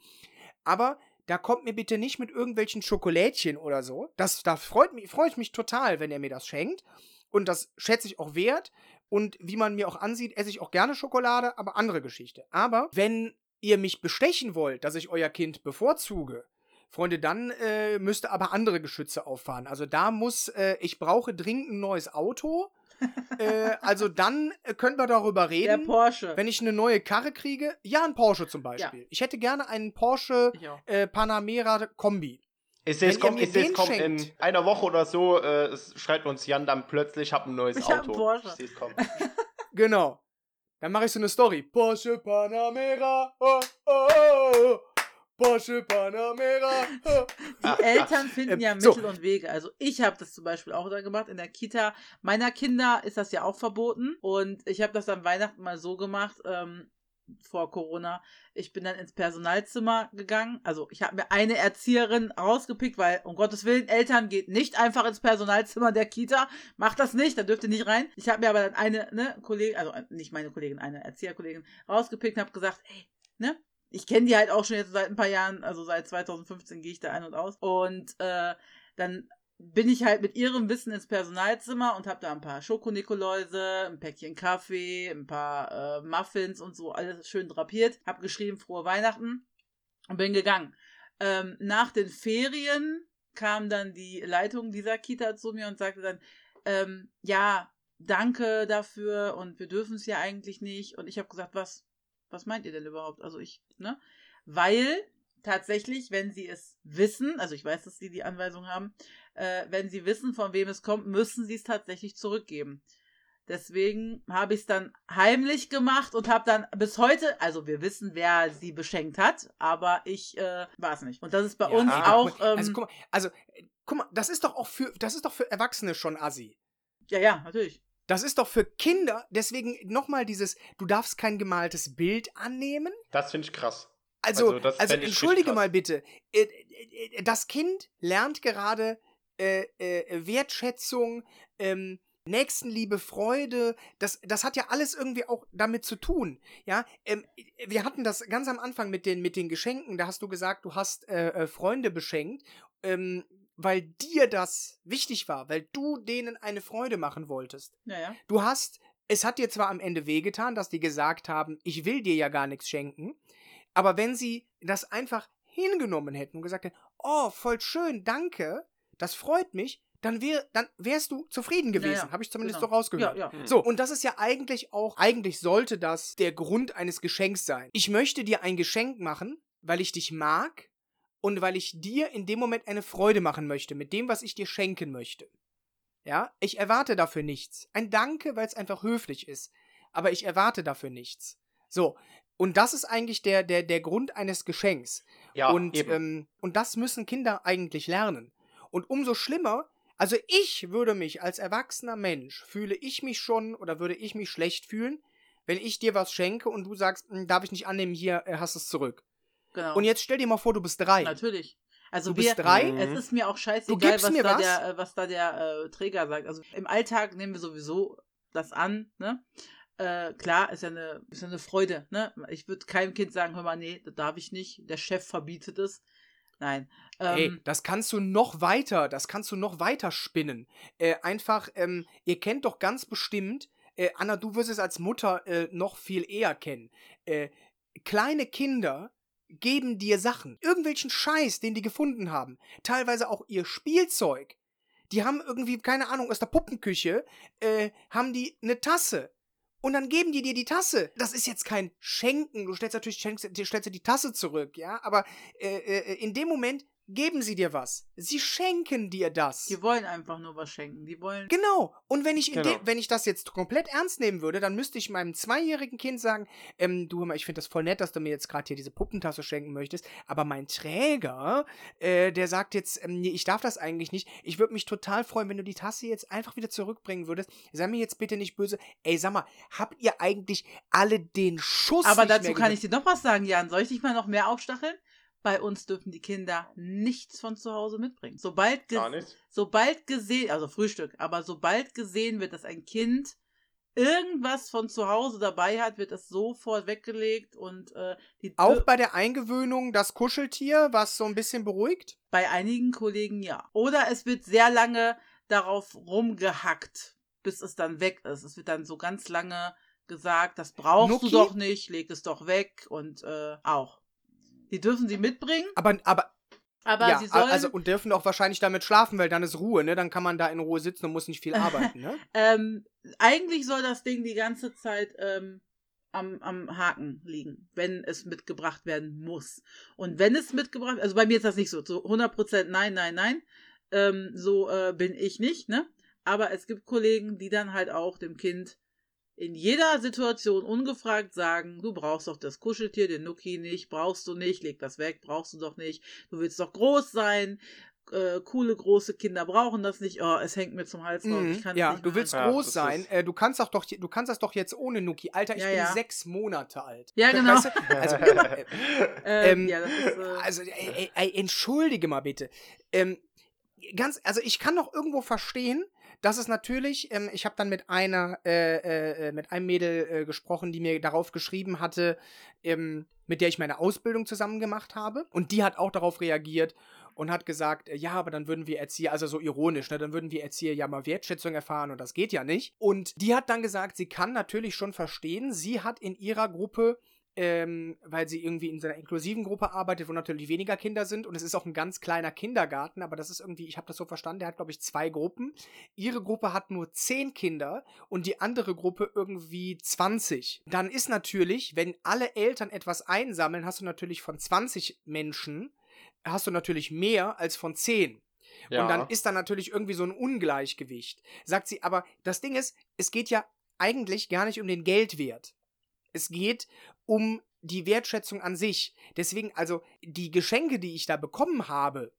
aber da kommt mir bitte nicht mit irgendwelchen Schokolädchen oder so. Das, da freut mich, freue ich mich total, wenn ihr mir das schenkt. Und das schätze ich auch wert. Und wie man mir auch ansieht, esse ich auch gerne Schokolade, aber andere Geschichte. Aber wenn ihr mich bestechen wollt, dass ich euer Kind bevorzuge, Freunde, dann äh, müsste aber andere Geschütze auffahren. Also da muss, äh, ich brauche dringend ein neues Auto. Äh, also dann äh, können wir darüber der reden. Porsche. Wenn ich eine neue Karre kriege, ja, ein Porsche zum Beispiel. Ich hätte gerne einen Porsche äh, Panamera Kombi. Ich Wenn sehe es ihr kommt, seh's den kommt in einer Woche oder so, äh, es schreibt uns Jan dann plötzlich, hab ein neues Ich hab Auto. einen Porsche. Ich kommen. Genau. Dann mache ich so eine Story. Porsche Panamera. Oh, oh, oh, Porsche Panamera. Die Eltern finden Ähm, ja so. Mittel und Wege. Also ich habe das zum Beispiel auch da gemacht. In der Kita meiner Kinder ist das ja auch verboten. Und ich habe das an Weihnachten mal so gemacht, ähm, vor Corona. Ich bin dann ins Personalzimmer gegangen. Also ich habe mir eine Erzieherin rausgepickt, weil um Gottes Willen, Eltern geht nicht einfach ins Personalzimmer der Kita. Macht das nicht, da dürft ihr nicht rein. Ich habe mir aber dann eine ne, Kollegin, also nicht meine Kollegin, eine Erzieherkollegin rausgepickt und habe gesagt, hey, ne? Ich kenne die halt auch schon jetzt seit ein paar Jahren, also seit 2015 gehe ich da ein und aus. Und äh, dann bin ich halt mit ihrem Wissen ins Personalzimmer und habe da ein paar Schokonikoläuse, ein Päckchen Kaffee, ein paar äh, Muffins und so, alles schön drapiert. Hab geschrieben, frohe Weihnachten und bin gegangen. Ähm, nach den Ferien kam dann die Leitung dieser Kita zu mir und sagte dann, ähm, ja, danke dafür und wir dürfen es ja eigentlich nicht. Und ich habe gesagt, was, was meint ihr denn überhaupt? Also ich, ne? Weil tatsächlich, wenn sie es wissen, also ich weiß, dass sie die Anweisung haben, äh, wenn sie wissen, von wem es kommt, müssen sie es tatsächlich zurückgeben. Deswegen habe ich es dann heimlich gemacht und habe dann bis heute, also wir wissen, wer sie beschenkt hat, aber ich äh, war es nicht. Und das ist bei Ja, uns auch, guck mal, also ähm, guck mal, also äh, guck mal, das ist doch auch für, das ist doch für Erwachsene schon assi. ja, ja, natürlich. Das ist doch für Kinder, deswegen nochmal dieses, du darfst kein gemaltes Bild annehmen. Das finde ich krass. Also, Also, also entschuldige mal bitte. Äh, äh, äh, Das Kind lernt gerade äh, äh, Wertschätzung, ähm, Nächstenliebe, Freude. Das, das hat ja alles irgendwie auch damit zu tun. Ja, ähm, wir hatten das ganz am Anfang mit den, mit den Geschenken. Da hast du gesagt, du hast äh, Freunde beschenkt, ähm, weil dir das wichtig war, weil du denen eine Freude machen wolltest. Ja, ja. Du hast, es hat dir zwar am Ende wehgetan, dass die gesagt haben, ich will dir ja gar nichts schenken, aber wenn sie das einfach hingenommen hätten und gesagt hätten, oh, voll schön, danke, das freut mich, dann, wär, dann wärst du zufrieden gewesen. Ja, ja, Habe ich zumindest genau. so rausgehört. Ja, ja. So, und das ist ja eigentlich auch, eigentlich sollte das der Grund eines Geschenks sein. Ich möchte dir ein Geschenk machen, weil ich dich mag und weil ich dir in dem Moment eine Freude machen möchte mit dem, was ich dir schenken möchte. Ja, ich erwarte dafür nichts. Ein Danke, weil es einfach höflich ist. Aber ich erwarte dafür nichts. So. Und das ist eigentlich der, der, der Grund eines Geschenks. Ja, und, eben. ähm, und das müssen Kinder eigentlich lernen. Und umso schlimmer, also ich würde mich als erwachsener Mensch, fühle ich mich schon oder würde ich mich schlecht fühlen, wenn ich dir was schenke und du sagst, "Hm, darf ich nicht annehmen, hier äh, hast du es zurück. Genau. Und jetzt stell dir mal vor, du bist drei. Natürlich. Also Du wir, bist drei? es ist mir auch scheißegal, was, mir da was? Der, äh, was da der äh, Träger sagt. Also im Alltag nehmen wir sowieso das an, ne? Äh, klar, ist ja eine, ist ja eine Freude, ne? Ich würde keinem Kind sagen, hör mal, nee, das darf ich nicht, der Chef verbietet es. Nein. Ey, Ähm, das kannst du noch weiter, das kannst du noch weiter spinnen. Äh, einfach, ähm, ihr kennt doch ganz bestimmt, äh, Anna, du wirst es als Mutter äh, noch viel eher kennen. Äh, kleine Kinder geben dir Sachen, irgendwelchen Scheiß, den die gefunden haben. Teilweise auch ihr Spielzeug. Die haben irgendwie, keine Ahnung, aus der Puppenküche, äh, haben die eine Tasse. Und dann geben die dir die Tasse. Das ist jetzt kein Schenken. Du stellst natürlich dir stellst dir die Tasse zurück, ja. Aber äh, äh, in dem Moment geben sie dir was. Sie schenken dir das. die wollen einfach nur was schenken. Die wollen. Genau. Und wenn ich, Genau. de- wenn ich das jetzt komplett ernst nehmen würde, dann müsste ich meinem zweijährigen Kind sagen, ähm, du hör mal, ich finde das voll nett, dass du mir jetzt gerade hier diese Puppentasse schenken möchtest, aber mein Träger, äh, der sagt jetzt, ähm, nee, ich darf das eigentlich nicht. Ich würde mich total freuen, wenn du die Tasse jetzt einfach wieder zurückbringen würdest. Sei mir jetzt bitte nicht böse. Ey, sag mal, habt ihr eigentlich alle den Schuss Aber nicht dazu mehr kann ich dir noch was sagen, Jan. Soll ich dich mal noch mehr aufstacheln? Bei uns dürfen die Kinder nichts von zu Hause mitbringen. Sobald, ge Gar nicht. sobald gesehen, also Frühstück, aber sobald gesehen wird, dass ein Kind irgendwas von zu Hause dabei hat, wird es sofort weggelegt und äh, die Auch bei der Eingewöhnung das Kuscheltier, was so ein bisschen beruhigt? bei einigen Kollegen ja. Oder es wird sehr lange darauf rumgehackt, bis es dann weg ist. Es wird dann so ganz lange gesagt, das brauchst Nuki? du doch nicht, leg es doch weg und äh, auch. Die dürfen sie mitbringen, Aber, aber aber ja, sie sollen also und dürfen auch wahrscheinlich damit schlafen, weil dann ist Ruhe, ne? Dann kann man da in Ruhe sitzen und muss nicht viel arbeiten, ne? Ähm, eigentlich soll das Ding die ganze Zeit ähm, am, am Haken liegen, wenn es mitgebracht werden muss. Und wenn es mitgebracht, also bei mir ist das nicht so, zu 100% nein, nein, nein. Ähm, so äh, bin ich nicht, ne? Aber es gibt Kollegen, die dann halt auch dem Kind in jeder Situation ungefragt sagen, du brauchst doch das Kuscheltier, den Nuki nicht, brauchst du nicht, leg das weg, brauchst du doch nicht, du willst doch groß sein, äh, coole große Kinder brauchen das nicht. Oh, es hängt mir zum Hals raus. Ich kann's ja, nicht du willst. Ja, groß das sein. Äh, du kannst auch doch, du kannst das doch jetzt ohne Nuki. Alter, ich Ja, bin ja. sechs Monate alt. Ja, genau. Weißt du? Also, äh, Ähm, ja, ist, also ey, ey, ey, entschuldige mal bitte. Ähm, ganz, also ich kann noch irgendwo verstehen, dass es natürlich, ähm, ich habe dann mit einer, äh, äh, äh, mit einem Mädel äh, gesprochen, die mir darauf geschrieben hatte, ähm, mit der ich meine Ausbildung zusammen gemacht habe. Und die hat auch darauf reagiert und hat gesagt, äh, ja, aber dann würden wir Erzieher, also so ironisch, ne, dann würden wir Erzieher ja mal Wertschätzung erfahren und das geht ja nicht. Und die hat dann gesagt, sie kann natürlich schon verstehen, sie hat in ihrer Gruppe ähm, weil sie irgendwie in so einer inklusiven Gruppe arbeitet, wo natürlich weniger Kinder sind und es ist auch ein ganz kleiner Kindergarten, aber das ist irgendwie, ich habe das so verstanden, der hat glaube ich zwei Gruppen. Ihre Gruppe hat nur zehn Kinder und die andere Gruppe irgendwie 20. Dann ist natürlich, wenn alle Eltern etwas einsammeln, hast du natürlich von 20 Menschen, hast du natürlich mehr als von 10. Ja. Und dann ist da natürlich irgendwie so ein Ungleichgewicht. Sagt sie, aber das Ding ist, es geht ja eigentlich gar nicht um den Geldwert. Es geht um die Wertschätzung an sich. Deswegen, also die Geschenke, die ich da bekommen habe,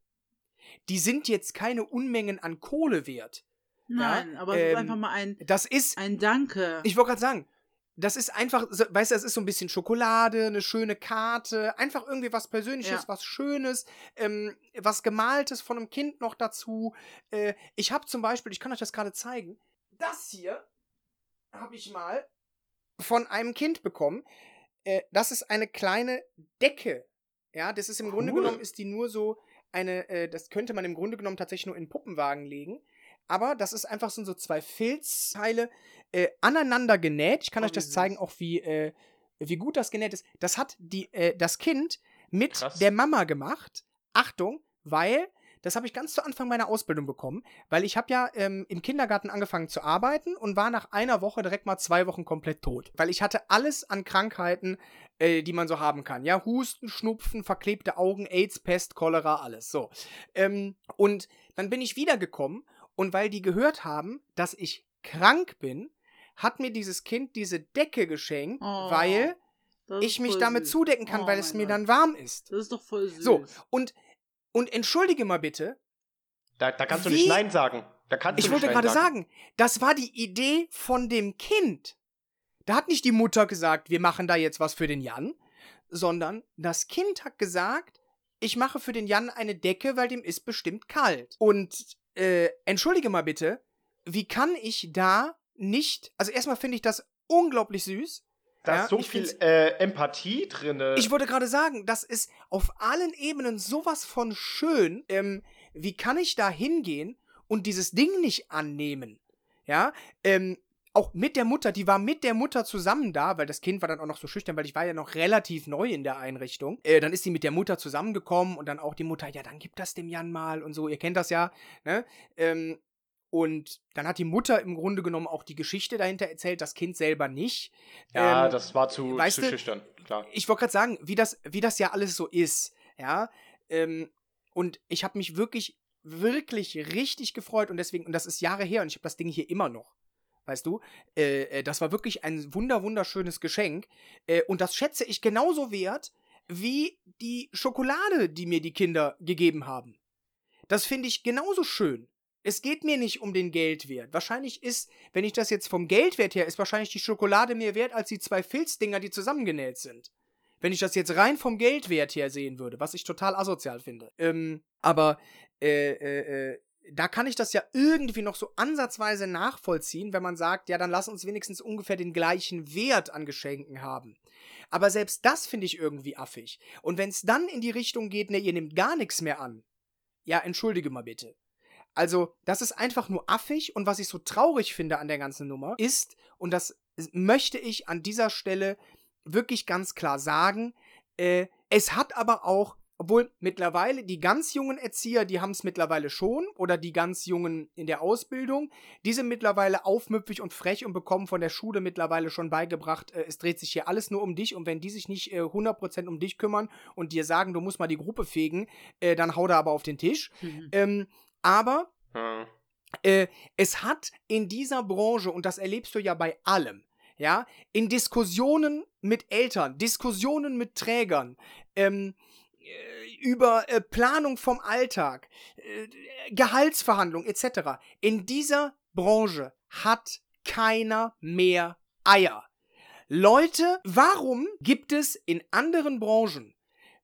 die sind jetzt keine Unmengen an Kohle wert. nein, aber es ist ähm, einfach mal ein, Das ist, ein Danke. ich wollte gerade sagen, das ist einfach, weißt du, das ist so ein bisschen Schokolade, eine schöne Karte, einfach irgendwie was Persönliches, Ja. was Schönes, ähm, was Gemaltes von einem Kind noch dazu. Äh, ich habe zum Beispiel, ich kann euch das gerade zeigen, das hier habe ich mal von einem Kind bekommen. Äh, das ist eine kleine Decke. Ja, das ist im Grunde Cool. genommen, ist die nur so eine, äh, das könnte man im Grunde genommen tatsächlich nur in Puppenwagen legen. Aber das ist einfach so, so zwei Filzteile äh, aneinander genäht. Ich kann Oh, euch das zeigen, auch wie, äh, wie gut das genäht ist. Das hat die, äh, das Kind mit Krass. der Mama gemacht. Achtung, weil, das habe ich ganz zu Anfang meiner Ausbildung bekommen, weil ich habe ja ähm, im Kindergarten angefangen zu arbeiten und war nach einer Woche direkt mal zwei Wochen komplett tot. Weil ich hatte alles an Krankheiten, äh, die man so haben kann. Ja, Husten, Schnupfen, verklebte Augen, AIDS, Pest, Cholera, alles. So. Ähm, und dann bin ich wiedergekommen und weil die gehört haben, dass ich krank bin, hat mir dieses Kind diese Decke geschenkt, Oh, weil ich voll damit süß. zudecken kann, Oh weil es mir Gott. dann warm ist. Das ist doch voll süß. So, und, und entschuldige mal bitte, Da, da kannst du Wie- nicht Nein sagen. Da kannst ich du wollte nicht Nein gerade sagen, das war die Idee von dem Kind. Da hat nicht die Mutter gesagt, wir machen da jetzt was für den Jan, sondern das Kind hat gesagt, ich mache für den Jan eine Decke, weil dem ist bestimmt kalt. Und äh, entschuldige mal bitte, wie kann ich da nicht, also erstmal finde ich das unglaublich süß. Da Ja, ist so viel äh, Empathie drin. Ich wollte gerade sagen, das ist auf allen Ebenen sowas von schön. Ähm, wie kann ich da hingehen und dieses Ding nicht annehmen? Ja, ähm, auch mit der Mutter, die war mit der Mutter zusammen da, weil das Kind war dann auch noch so schüchtern, weil ich war ja noch relativ neu in der Einrichtung. Äh, dann ist sie mit der Mutter zusammengekommen und dann auch die Mutter, ja, dann gib das dem Jan mal und so, ihr kennt das ja, ne? Ähm, und dann hat die Mutter im Grunde genommen auch die Geschichte dahinter erzählt, das Kind selber nicht. ja, Ähm, das war zu, weißt zu schüchtern, klar. ich wollte gerade sagen, wie das, wie das ja alles so ist, ja. Ähm, und ich habe mich wirklich, wirklich richtig gefreut und deswegen, und das ist Jahre her und ich habe das Ding hier immer noch. Weißt du, äh, äh, das war wirklich ein wunder, wunderschönes Geschenk. Äh, und das schätze ich genauso wert wie die Schokolade, die mir die Kinder gegeben haben. Das finde ich genauso schön. Es geht mir nicht um den Geldwert. Wahrscheinlich ist, wenn ich das jetzt vom Geldwert her, ist wahrscheinlich die Schokolade mehr wert als die zwei Filzdinger, die zusammengenäht sind. Wenn ich das jetzt rein vom Geldwert her sehen würde, was ich total asozial finde. Ähm, aber äh, äh, äh, da kann ich das ja irgendwie noch so ansatzweise nachvollziehen, wenn man sagt, ja, dann lass uns wenigstens ungefähr den gleichen Wert an Geschenken haben. Aber selbst das finde ich irgendwie affig. Und wenn es dann in die Richtung geht, ne, ihr nehmt gar nichts mehr an. Ja, entschuldige mal bitte. Also, das ist einfach nur affig und was ich so traurig finde an der ganzen Nummer ist, und das möchte ich an dieser Stelle wirklich ganz klar sagen, äh, es hat aber auch, obwohl mittlerweile die ganz jungen Erzieher, die haben es mittlerweile schon, oder die ganz jungen in der Ausbildung, die sind mittlerweile aufmüpfig und frech und bekommen von der Schule mittlerweile schon beigebracht, äh, es dreht sich hier alles nur um dich und wenn die sich nicht äh, 100% um dich kümmern und dir sagen, du musst mal die Gruppe fegen, äh, dann hau da aber auf den Tisch. Mhm. Ähm, aber Ja. äh, es hat in dieser Branche, und das erlebst du ja bei allem, ja, in Diskussionen mit Eltern, Diskussionen mit Trägern, ähm, äh, über äh, Planung vom Alltag, äh, Gehaltsverhandlungen etc. In dieser Branche hat keiner mehr Eier. Leute, warum gibt es in anderen Branchen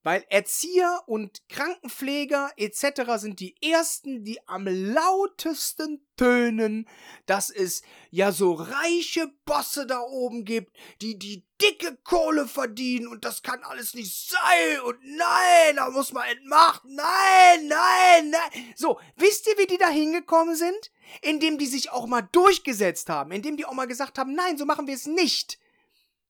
weil Erzieher und Krankenpfleger etc. sind die ersten, die am lautesten tönen, dass es ja so reiche Bosse da oben gibt, die die dicke Kohle verdienen und das kann alles nicht sein und nein, da muss man entmachten, nein, nein, nein. So, wisst ihr, wie die da hingekommen sind? Indem die sich auch mal durchgesetzt haben, indem die auch mal gesagt haben, nein, so machen wir es nicht.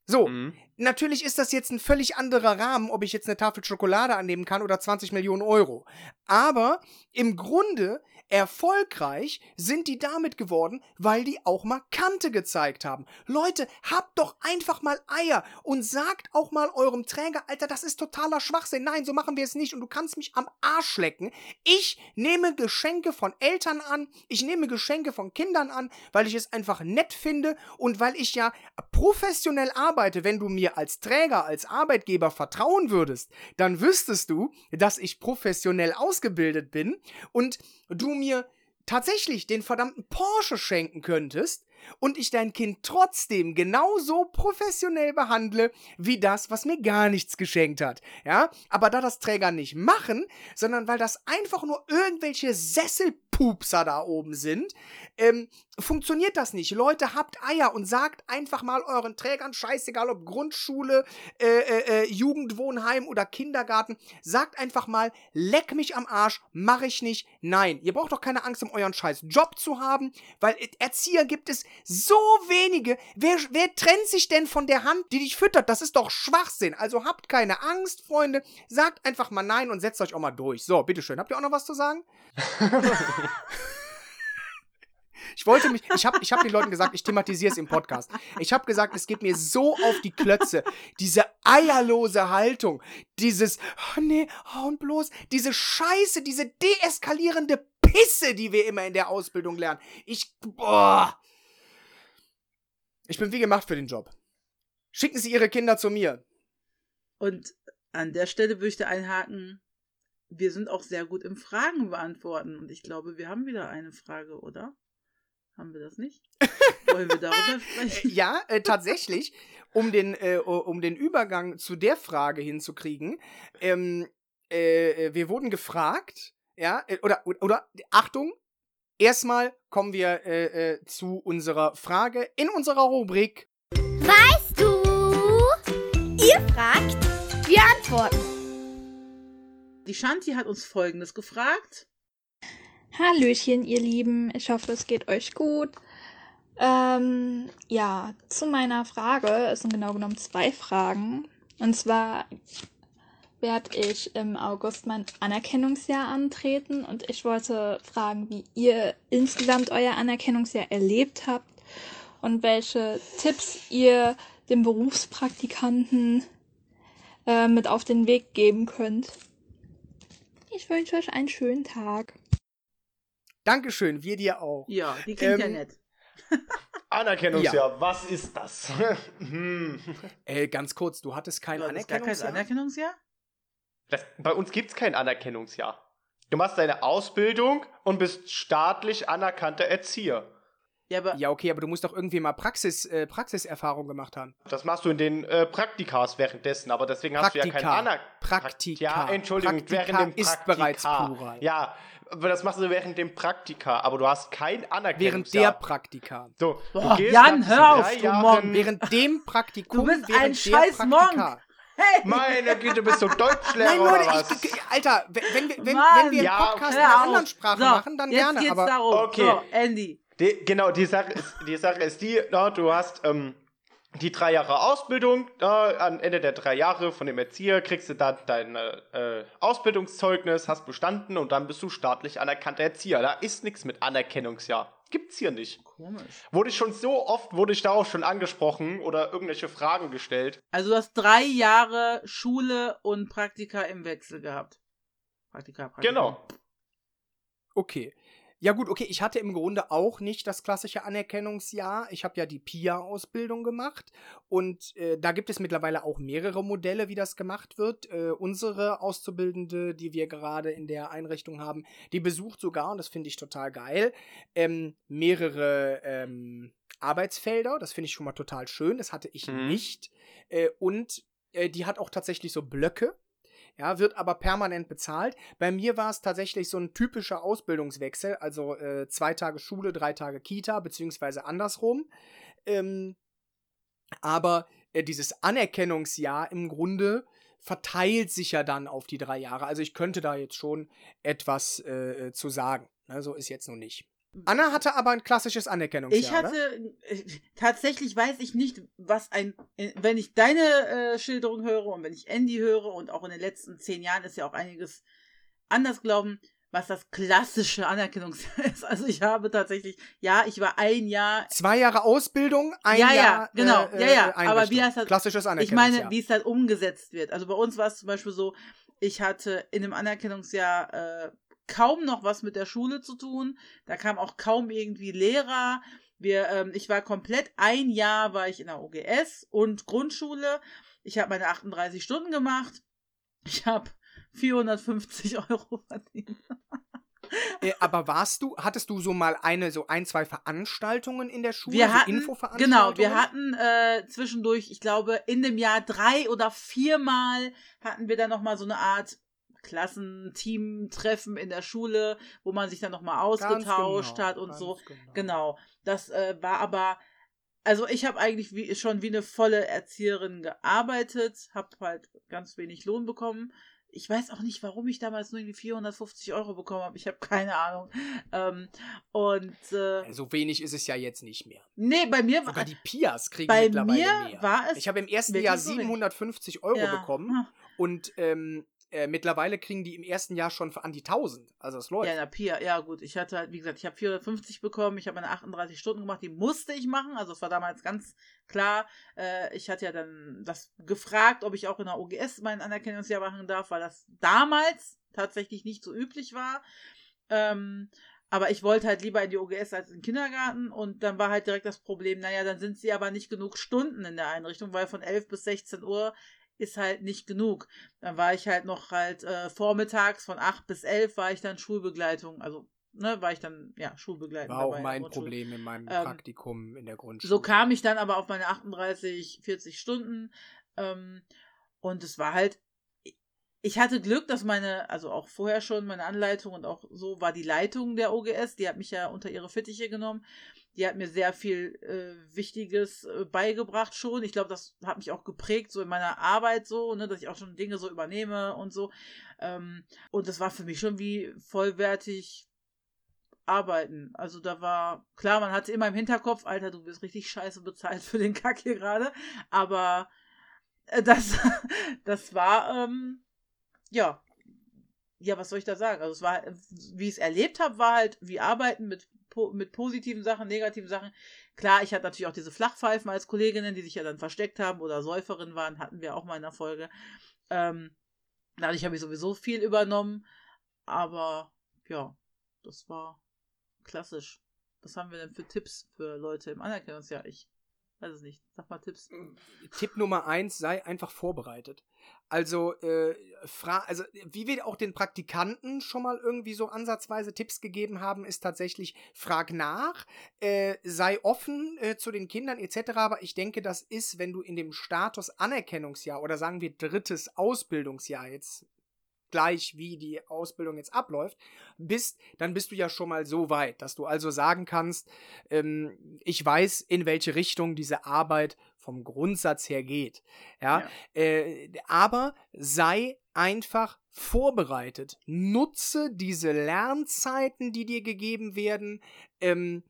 So, mhm. Natürlich ist das jetzt ein völlig anderer Rahmen, ob ich jetzt eine Tafel Schokolade annehmen kann oder 20 Millionen Euro. Aber im Grunde Erfolgreich sind die damit geworden, weil die auch mal Kante gezeigt haben. Leute, habt doch einfach mal Eier und sagt auch mal eurem Träger, Alter, das ist totaler Schwachsinn. Nein, so machen wir es nicht und du kannst mich am Arsch lecken. Ich nehme Geschenke von Eltern an, ich nehme Geschenke von Kindern an, weil ich es einfach nett finde und weil ich ja professionell arbeite. Wenn du mir als Träger, als Arbeitgeber vertrauen würdest, dann wüsstest du, dass ich professionell ausgebildet bin und du mir tatsächlich den verdammten Porsche schenken könntest und ich dein Kind trotzdem genauso professionell behandle wie das, was mir gar nichts geschenkt hat. Ja, aber da das Träger nicht machen, sondern weil das einfach nur irgendwelche Sesselpupser da oben sind, ähm, funktioniert das nicht. Leute, habt Eier und sagt einfach mal euren Trägern, scheißegal ob Grundschule, äh, äh, äh, Jugendwohnheim oder Kindergarten, sagt einfach mal, leck mich am Arsch, mach ich nicht. Nein, ihr braucht doch keine Angst, um euren scheiß Job zu haben, weil Erzieher gibt es so wenige. Wer, wer trennt sich denn von der Hand, die dich füttert? Das ist doch Schwachsinn. Also habt keine Angst, Freunde. Sagt einfach mal nein und setzt euch auch mal durch. So, bitteschön. Habt ihr auch noch was zu sagen? Ich wollte mich, ich habe ich hab den Leuten gesagt, ich thematisiere es im Podcast. Ich habe gesagt, es geht mir so auf die Klötze. Diese eierlose Haltung, dieses, oh nee, oh bloß, diese Scheiße, diese deeskalierende Pisse, die wir immer in der Ausbildung lernen. Ich, boah. Ich bin wie gemacht für den Job. Schicken Sie Ihre Kinder zu mir. Und an der Stelle würde ich da einhaken, wir sind auch sehr gut im Fragen beantworten. Und ich glaube, wir haben wieder eine Frage, oder? Haben wir das nicht? Wollen wir darüber sprechen? Ja, äh, tatsächlich, um den, äh, um den Übergang zu der Frage hinzukriegen. Ähm, äh, wir wurden gefragt, ja, äh, oder, oder, Achtung, erstmal kommen wir äh, äh, zu unserer Frage in unserer Rubrik. Weißt du? Ihr fragt, wir antworten. Die Shanti hat uns folgendes gefragt. Hallöchen, ihr Lieben. Ich hoffe, es geht euch gut. Ähm, ja, zu meiner Frage. Es sind genau genommen zwei Fragen. Und zwar werde ich im August mein Anerkennungsjahr antreten und ich wollte fragen, wie ihr insgesamt euer Anerkennungsjahr erlebt habt und welche Tipps ihr dem Berufspraktikanten äh, mit auf den Weg geben könnt. Ich wünsche euch einen schönen Tag. Dankeschön, wir dir auch. Ja, die klingt ähm, ja nett. Anerkennungsjahr, ja. was ist das? hm. äh, ganz kurz, du hattest kein du Anerkennungsjahr? kein Anerkennungsjahr? Das, bei uns gibt es kein Anerkennungsjahr. Du machst deine Ausbildung und bist staatlich anerkannter Erzieher. Ja, aber ja, okay, aber du musst doch irgendwie mal Praxis, äh, Praxiserfahrung gemacht haben. Das machst du in den äh, Praktikas währenddessen, aber deswegen Praktika. hast du ja kein Anerkennung. Praktika. Ja, Entschuldigung, Praktika während dem Praktika. ist bereits Plural. Ja, aber das machst du während dem Praktika, aber du hast kein Anerkennungsjahr. Während der Praktika. So, Boah, Jan, hör auf, du Monk. Während dem Praktikum, Du bist ein scheiß Monk. Hey. Meine Güte, bist du Deutschlehrer Nein, Leute, oder was? Ich, Alter, wenn, wenn, wenn, wenn wir einen Podcast ja, in einer anderen Sprache so, machen, dann jetzt gerne. Geht's aber darum. Okay. So, Andy. Die, genau, die Sache ist die, Sache ist die no, du hast ähm, die drei Jahre Ausbildung, no, am Ende der drei Jahre von dem Erzieher kriegst du dann dein äh, Ausbildungszeugnis, hast bestanden und dann bist du staatlich anerkannter Erzieher. Da ist nichts mit Anerkennungsjahr. Gibt's hier nicht. Komisch. Wurde ich schon so oft, wurde ich darauf schon angesprochen oder irgendwelche Fragen gestellt. Also du hast drei Jahre Schule und Praktika im Wechsel gehabt. Praktika, Praktika. Genau. Okay. Ja gut, okay, ich hatte im Grunde auch nicht das klassische Anerkennungsjahr. Ich habe ja die PIA-Ausbildung gemacht und äh, da gibt es mittlerweile auch mehrere Modelle, wie das gemacht wird. Äh, unsere Auszubildende, die wir gerade in der Einrichtung haben, die besucht sogar, und das finde ich total geil, ähm, mehrere ähm, Arbeitsfelder. Das finde ich schon mal total schön. Das hatte ich Mhm. nicht. Äh, und äh, die hat auch tatsächlich so Blöcke. Ja, wird aber permanent bezahlt. Bei mir war es tatsächlich so ein typischer Ausbildungswechsel, also äh, zwei Tage Schule, drei Tage Kita, beziehungsweise andersrum. Ähm, aber äh, dieses Anerkennungsjahr im Grunde verteilt sich ja dann auf die drei Jahre. Also ich könnte da jetzt schon etwas äh, zu sagen. Ne, so ist jetzt noch nicht. Anna hatte aber ein klassisches Anerkennungsjahr. Ich hatte, äh, tatsächlich weiß ich nicht, was ein, äh, wenn ich deine äh, Schilderung höre und wenn ich Andy höre und auch in den letzten zehn Jahren ist ja auch einiges anders gelaufen, was das klassische Anerkennungsjahr ist. Also ich habe tatsächlich, ja, ich war ein Jahr, oder? Zwei Jahre Ausbildung, ein Ja, ja, Jahr. genau. Äh, Ja, ja, äh, aber wie das- Klassisches ich Anerkennungsjahr. meine, wie es dann umgesetzt wird. Also bei uns war es zum Beispiel so, ich hatte in dem Anerkennungsjahr äh, kaum noch was mit der Schule zu tun. Da kam auch kaum irgendwie Lehrer. Wir, ähm, ich war komplett ein Jahr war ich in der OGS und Grundschule. Ich habe meine 38 Stunden gemacht. Ich habe 450 Euro verdient. Äh, aber warst du, hattest du so mal eine, so ein, zwei Veranstaltungen in der Schule? Wir so hatten, Infoveranstaltungen? genau, wir hatten äh, zwischendurch, ich glaube, in dem Jahr drei oder viermal hatten wir dann nochmal so eine Art Klassenteam-Treffen in der Schule, wo man sich dann nochmal ausgetauscht genau, hat und so. Genau. Genau. Das äh, war aber, also ich habe eigentlich wie, schon wie eine volle Erzieherin gearbeitet, habe halt ganz wenig Lohn bekommen. Ich weiß auch nicht, warum ich damals nur irgendwie 450 Euro bekommen habe. Ich habe keine Ahnung. Ähm, und äh, So wenig ist es ja jetzt nicht mehr. nee, bei mir Sogar war die Pias kriegen bei mittlerweile mir mehr. war es. ich habe im ersten Jahr so wenig. 750 Euro ja. bekommen Hm. und ähm, äh, mittlerweile kriegen die im ersten Jahr schon an die 1000. Also es läuft. Ja, in der Pia, ja gut. Ich hatte halt, wie gesagt, ich habe 450 bekommen, ich habe meine 38 Stunden gemacht, die musste ich machen. Also es war damals ganz klar. Äh, ich hatte ja dann das gefragt, ob ich auch in der OGS mein Anerkennungsjahr machen darf, weil das damals tatsächlich nicht so üblich war. Ähm, aber ich wollte halt lieber in die OGS als in den Kindergarten und dann war halt direkt das Problem, naja, dann sind sie aber nicht genug Stunden in der Einrichtung, weil von 11 bis 16 Uhr ist halt nicht genug. Dann war ich halt noch halt äh, vormittags von 8 bis 11 war ich dann Schulbegleitung, also ne, war ich dann ja Schulbegleitung. War auch mein. Problem in meinem Ähm, Praktikum in der Grundschule. So kam ich dann aber auf meine 38, 40 Stunden. Ähm, und es war halt, ich hatte Glück, dass meine, also auch vorher schon meine Anleitung und auch so war die Leitung der OGS, die hat mich ja unter ihre Fittiche genommen. Die hat mir sehr viel äh, Wichtiges äh, beigebracht schon. Ich glaube, das hat mich auch geprägt, so in meiner Arbeit so, ne, dass ich auch schon Dinge so übernehme und so. Ähm, und das war für mich schon wie vollwertig arbeiten. Also da war, klar, man hatte immer im Hinterkopf, Alter, du wirst richtig scheiße bezahlt für den Kack hier gerade. Aber äh, das, das war, ähm, ja. Ja, was soll ich da sagen? Also es war, wie ich es erlebt habe, war halt wie Arbeiten mit, mit positiven Sachen, negativen Sachen. Klar, ich hatte natürlich auch diese Flachpfeifen als Kolleginnen, die sich ja dann versteckt haben oder Säuferinnen waren, hatten wir auch mal in der Folge. Ähm, dadurch habe ich sowieso viel übernommen. Aber ja, das war klassisch. Was haben wir denn für Tipps für Leute im Anerkennungsjahr? Ich weiß es nicht. Sag mal Tipps. Tipp Nummer eins, sei einfach vorbereitet. Also, äh, fra also, wie wir auch den Praktikanten schon mal irgendwie so ansatzweise Tipps gegeben haben, ist tatsächlich, frag nach, äh, sei offen äh, zu den Kindern etc. Aber ich denke, das ist, wenn du in dem Status Anerkennungsjahr oder sagen wir drittes Ausbildungsjahr jetzt gleich wie die Ausbildung jetzt abläuft, bist, dann bist du ja schon mal so weit, dass du also sagen kannst, ähm, ich weiß, in welche Richtung diese Arbeit vom Grundsatz her geht. Ja, Ja. Äh, aber sei einfach vorbereitet. Nutze diese Lernzeiten, die dir gegeben werden. Ähm,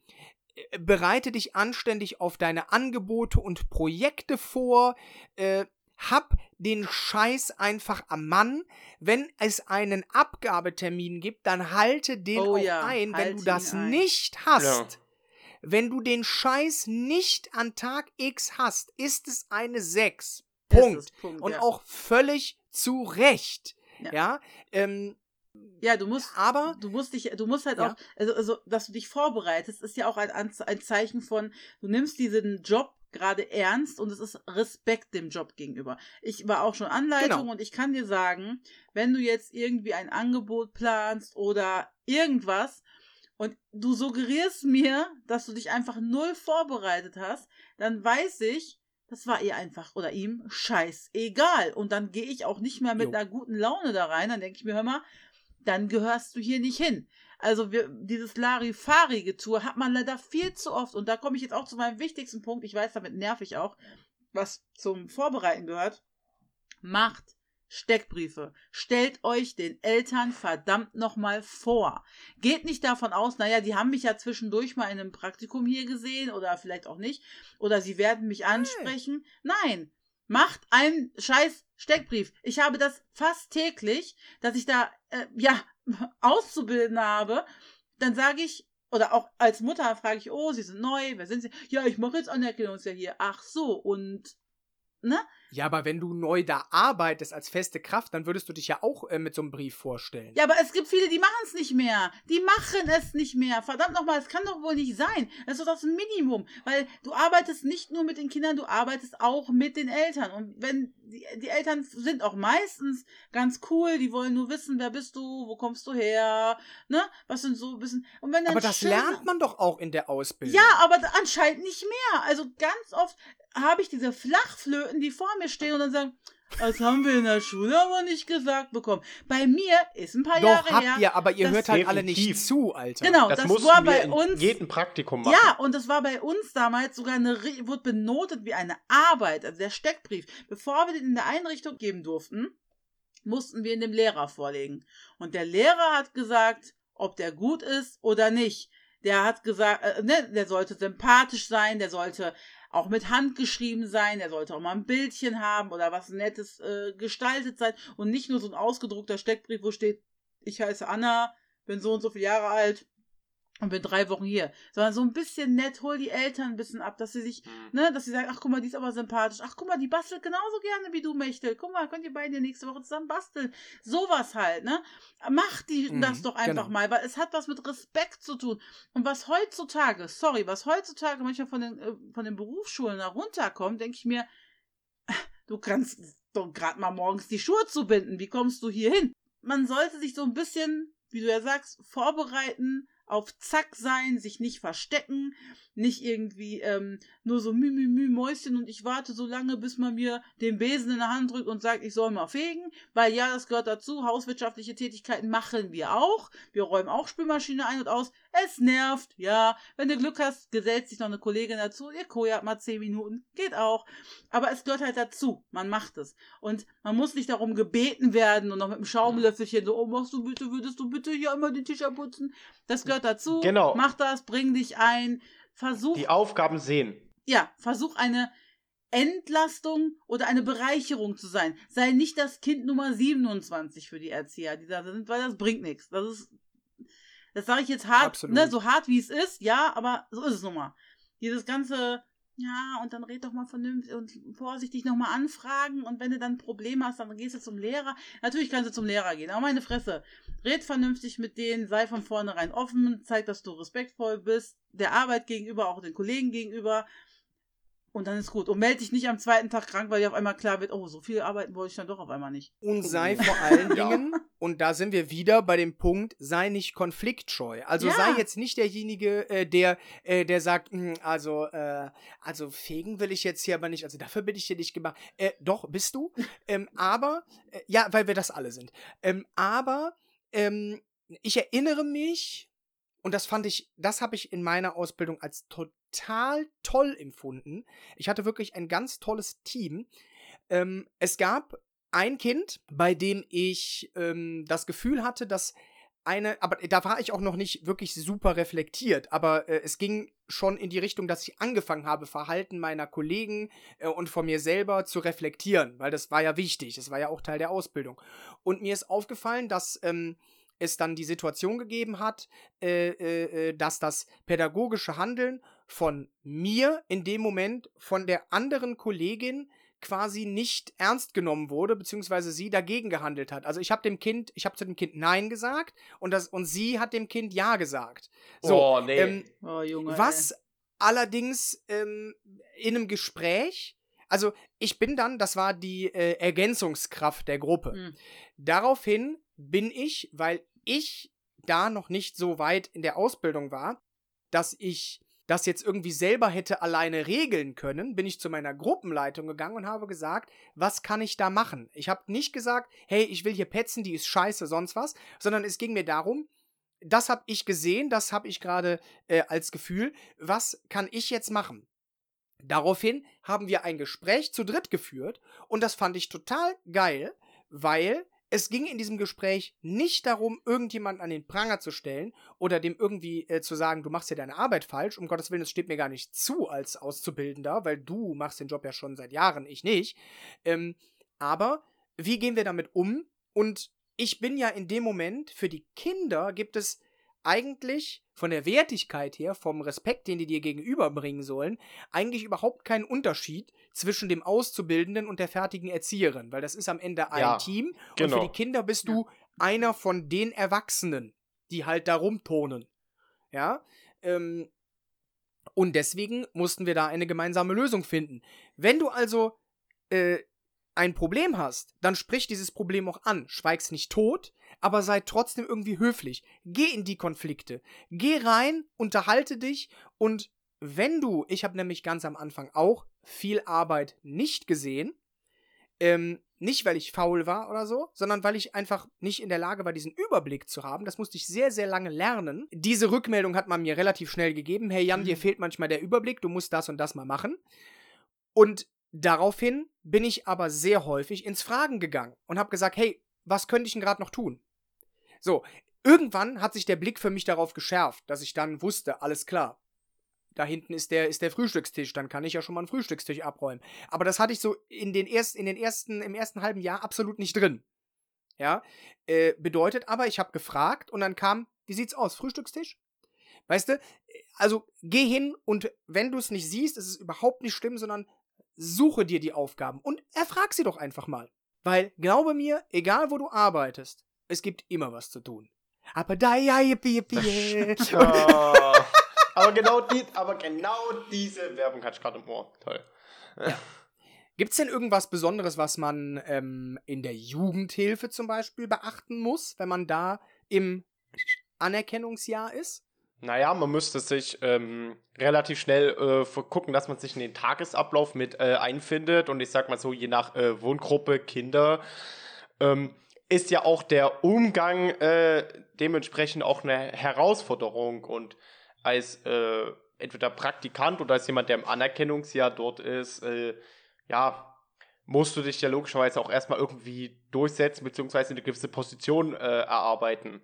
äh, bereite dich anständig auf deine Angebote und Projekte vor. Äh, hab den Scheiß einfach am Mann. Wenn es einen Abgabetermin gibt, dann halte den Oh auch ja, ein. Wenn halte du das ein. nicht hast, Ja. wenn du den Scheiß nicht an Tag X hast, ist es eine 6. Es Punkt. Punkt Und ja. auch völlig zu Recht. Ja. Ja. ähm, Ja, du musst, Aber du musst dich, du musst halt Ja. auch, also, also, dass du dich vorbereitest, ist ja auch ein, ein Zeichen von, du nimmst diesen Job gerade ernst und es ist Respekt dem Job gegenüber. Ich war auch schon Anleitung Genau. und ich kann dir sagen, wenn du jetzt irgendwie ein Angebot planst oder irgendwas und du suggerierst mir, dass du dich einfach null vorbereitet hast, dann weiß ich, das war ihr einfach oder ihm scheißegal. Und dann gehe ich auch nicht mehr mit Jo. einer guten Laune da rein. Dann denke ich mir, hör mal, dann gehörst du hier nicht hin. Also wir, dieses Larifari-Getue hat man leider viel zu oft. Und da komme ich jetzt auch zu meinem wichtigsten Punkt. Ich weiß, damit nerv ich auch, was zum Vorbereiten gehört. Macht Steckbriefe. Stellt euch den Eltern verdammt nochmal vor. Geht nicht davon aus, naja, die haben mich ja zwischendurch mal in einem Praktikum hier gesehen oder vielleicht auch nicht. Oder sie werden mich ansprechen. Nein. Macht einen scheiß Steckbrief. Ich habe das fast täglich, dass ich da, äh, ja, Auszubildende habe. Dann sage ich, oder auch als Mutter frage ich, oh, Sie sind neu, wer sind Sie? Ja, ich mache jetzt Anerkennungsjahr hier. Ach so, und, ne? Ja, aber wenn du neu da arbeitest als feste Kraft, dann würdest du dich ja auch äh, mit so einem Brief vorstellen. Ja, aber es gibt viele, die machen es nicht mehr. Die machen es nicht mehr. Verdammt nochmal, es kann doch wohl nicht sein. Das ist doch das Minimum. Weil du arbeitest nicht nur mit den Kindern, du arbeitest auch mit den Eltern. Und wenn die, die Eltern sind auch meistens ganz cool, die wollen nur wissen, wer bist du, wo kommst du her, ne? Was sind so ein bisschen. Und wenn dann aber das lernt man doch auch in der Ausbildung. Ja, aber anscheinend nicht mehr. Also ganz oft habe ich diese Flachflöten, die vor mir stehen und dann sagen, das haben wir in der Schule aber nicht gesagt bekommen. Bei mir ist ein paar Doch, Jahre habt her. ihr, aber ihr hört halt alle nicht zu, Alter. Genau, Das, das, war bei uns. jedem Praktikum machen. Ja, und das war bei uns damals sogar eine, wurde benotet wie eine Arbeit, also der Steckbrief. Bevor wir den in der Einrichtung geben durften, mussten wir ihn dem Lehrer vorlegen. Und der Lehrer hat gesagt, ob der gut ist oder nicht. Der hat gesagt, äh, ne, der sollte sympathisch sein, der sollte auch mit Hand geschrieben sein, der sollte auch mal ein Bildchen haben oder was Nettes äh, gestaltet sein. Und nicht nur so ein ausgedruckter Steckbrief, wo steht, ich heiße Anna, bin so und so viele Jahre alt und bin drei Wochen hier, sondern so ein bisschen nett, hol die Eltern ein bisschen ab, dass sie sich, ne, dass sie sagen, ach guck mal, die ist aber sympathisch, ach guck mal, die bastelt genauso gerne wie du, Mechtel, guck mal, könnt ihr beide nächste Woche zusammen basteln, sowas halt, ne, macht die Mhm, das doch einfach genau. mal, weil es hat was mit Respekt zu tun. Und was heutzutage, sorry, was heutzutage manchmal von den, äh, von den Berufsschulen herunterkommt, denke ich mir, du kannst doch gerade mal morgens die Schuhe zubinden, wie kommst du hier hin? Man sollte sich so ein bisschen, wie du ja sagst, vorbereiten, auf Zack sein, sich nicht verstecken, nicht irgendwie ähm, nur so mü, mü, mü, Mäuschen und ich warte so lange, bis man mir den Besen in der Hand drückt und sagt, ich soll mal fegen, weil ja, das gehört dazu, hauswirtschaftliche Tätigkeiten machen wir auch, wir räumen auch Spülmaschine ein und aus, es nervt, ja, wenn du Glück hast, gesellt sich noch eine Kollegin dazu, ihr kojat mal zehn Minuten, geht auch, aber es gehört halt dazu, man macht es. Und man muss nicht darum gebeten werden und noch mit dem Schaumlöffelchen so, oh, machst du bitte, würdest du bitte hier einmal den Tisch abputzen, das gehört dazu, Genau. mach das, bring dich ein, versuch, Die Aufgaben sehen. ja, versuch eine Entlastung oder eine Bereicherung zu sein. Sei nicht das Kind Nummer 27 für die Erzieher, die da sind, weil das bringt nichts. Das ist, das sage ich jetzt hart, Absolut. ne, so hart wie es ist, ja, aber so ist es nun mal. Dieses ganze, ja, und dann red doch mal vernünftig und vorsichtig nochmal anfragen und wenn du dann ein Problem hast, dann gehst du zum Lehrer. Natürlich kannst du zum Lehrer gehen, aber meine Fresse. Red vernünftig mit denen, sei von vornherein offen, zeig, dass du respektvoll bist, der Arbeit gegenüber, auch den Kollegen gegenüber. Und dann ist gut. Und melde dich nicht am zweiten Tag krank, weil dir auf einmal klar wird, oh, so viel arbeiten wollte ich dann doch auf einmal nicht. Und sei vor allen Ja. Dingen, und da sind wir wieder bei dem Punkt, sei nicht konfliktscheu. Also Ja. sei jetzt nicht derjenige, äh, der, äh, der sagt, "Hm, also, äh, also fegen will ich jetzt hier aber nicht, also dafür bin ich hier nicht gemacht. Äh, doch, bist du. ähm, aber, äh, ja, weil wir das alle sind. Ähm, aber, ähm, ich erinnere mich, und das fand ich, das habe ich in meiner Ausbildung als total toll empfunden. Ich hatte wirklich ein ganz tolles Team. Ähm, es gab ein Kind, bei dem ich ähm, das Gefühl hatte, dass eine, aber da war ich auch noch nicht wirklich super reflektiert, aber äh, es ging schon in die Richtung, dass ich angefangen habe, Verhalten meiner Kollegen äh, und von mir selber zu reflektieren, weil das war ja wichtig, das war ja auch Teil der Ausbildung. Und mir ist aufgefallen, dass ähm, es dann die Situation gegeben hat, äh, äh, äh, dass das pädagogische Handeln von mir in dem Moment von der anderen Kollegin quasi nicht ernst genommen wurde, beziehungsweise sie dagegen gehandelt hat. Also ich habe dem Kind, ich habe zu dem Kind Nein gesagt und, das, und sie hat dem Kind Ja gesagt. So, oh, nee. ähm, Oh, Junge. was allerdings ähm, in einem Gespräch, also ich bin dann, das war die äh, Ergänzungskraft der Gruppe. Hm. Daraufhin bin ich, weil ich da noch nicht so weit in der Ausbildung war, dass ich das jetzt irgendwie selber hätte alleine regeln können, bin ich zu meiner Gruppenleitung gegangen und habe gesagt, was kann ich da machen? Ich habe nicht gesagt, hey, ich will hier petzen, die ist scheiße, sonst was, sondern es ging mir darum, das habe ich gesehen, das habe ich gerade äh, als Gefühl, was kann ich jetzt machen? Daraufhin haben wir ein Gespräch zu dritt geführt und das fand ich total geil, weil es ging in diesem Gespräch nicht darum, irgendjemanden an den Pranger zu stellen oder dem irgendwie äh, zu sagen, du machst ja deine Arbeit falsch. Um Gottes Willen, das steht mir gar nicht zu als Auszubildender, weil du machst den Job ja schon seit Jahren, ich nicht. Ähm, aber wie gehen wir damit um? Und ich bin ja in dem Moment, für die Kinder gibt es eigentlich von der Wertigkeit her, vom Respekt, den die dir gegenüberbringen sollen, eigentlich überhaupt keinen Unterschied zwischen dem Auszubildenden und der fertigen Erzieherin, weil das ist am Ende ein Ja, Team und genau. für die Kinder bist du einer von den Erwachsenen, die halt da rumturnen. Ja, ähm, und deswegen mussten wir da eine gemeinsame Lösung finden. Wenn du also äh, ein Problem hast, dann sprich dieses Problem auch an. Schweig's nicht tot, aber sei trotzdem irgendwie höflich. Geh in die Konflikte. Geh rein, unterhalte dich und wenn du, ich habe nämlich ganz am Anfang auch viel Arbeit nicht gesehen, ähm, nicht weil ich faul war oder so, sondern weil ich einfach nicht in der Lage war, diesen Überblick zu haben. Das musste ich sehr, sehr lange lernen. Diese Rückmeldung hat man mir relativ schnell gegeben. Hey Jan, dir Mhm. fehlt manchmal der Überblick, du musst das und das mal machen. Und daraufhin bin ich aber sehr häufig ins Fragen gegangen und habe gesagt, hey, was könnte ich denn gerade noch tun? So, irgendwann hat sich der Blick für mich darauf geschärft, dass ich dann wusste, alles klar. Da hinten ist der, ist der Frühstückstisch, dann kann ich ja schon mal einen Frühstückstisch abräumen. Aber das hatte ich so in den, erst, in den ersten, im ersten halben Jahr absolut nicht drin. Ja, äh, bedeutet aber, ich habe gefragt und dann kam, wie sieht's aus, Frühstückstisch? Weißt du, also geh hin und wenn du es nicht siehst, ist es überhaupt nicht schlimm, sondern suche dir die Aufgaben und erfrag sie doch einfach mal. Weil, glaube mir, egal wo du arbeitest, es gibt immer was zu tun. Aber da, ja, yippie, yippie. Oh. aber, genau die, aber genau diese Werbung hatte ich gerade im Ohr. Toll. Gibt's denn irgendwas Besonderes, was man ähm, in der Jugendhilfe zum Beispiel beachten muss, wenn man da im Anerkennungsjahr ist? Naja, man müsste sich ähm, relativ schnell äh, gucken, dass man sich in den Tagesablauf mit äh, einfindet. Und ich sag mal so, je nach äh, Wohngruppe, Kinder, ähm, ist ja auch der Umgang äh, dementsprechend auch eine Herausforderung. Und als äh, entweder Praktikant oder als jemand, der im Anerkennungsjahr dort ist, äh, ja, musst du dich ja logischerweise auch erstmal irgendwie durchsetzen, beziehungsweise eine gewisse Position äh, erarbeiten.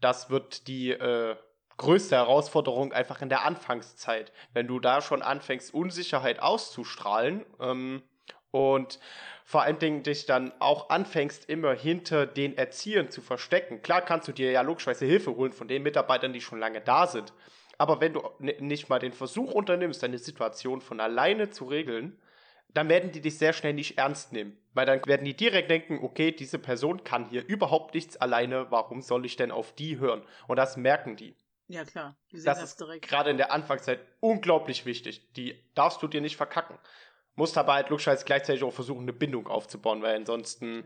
Das wird die äh, größte Herausforderung einfach in der Anfangszeit. Wenn du da schon anfängst, Unsicherheit auszustrahlen ähm, und vor allen Dingen dich dann auch anfängst, immer hinter den Erziehern zu verstecken. Klar kannst du dir ja logischerweise Hilfe holen von den Mitarbeitern, die schon lange da sind. Aber wenn du nicht mal den Versuch unternimmst, deine Situation von alleine zu regeln, dann werden die dich sehr schnell nicht ernst nehmen. Weil dann werden die direkt denken, okay, diese Person kann hier überhaupt nichts alleine, warum soll ich denn auf die hören? Und das merken die. Ja, klar. Die sehen Das das, ist direkt. gerade in der Anfangszeit unglaublich wichtig. Die darfst du dir nicht verkacken. Musst aber halt logischerweise gleichzeitig auch versuchen, eine Bindung aufzubauen, weil ansonsten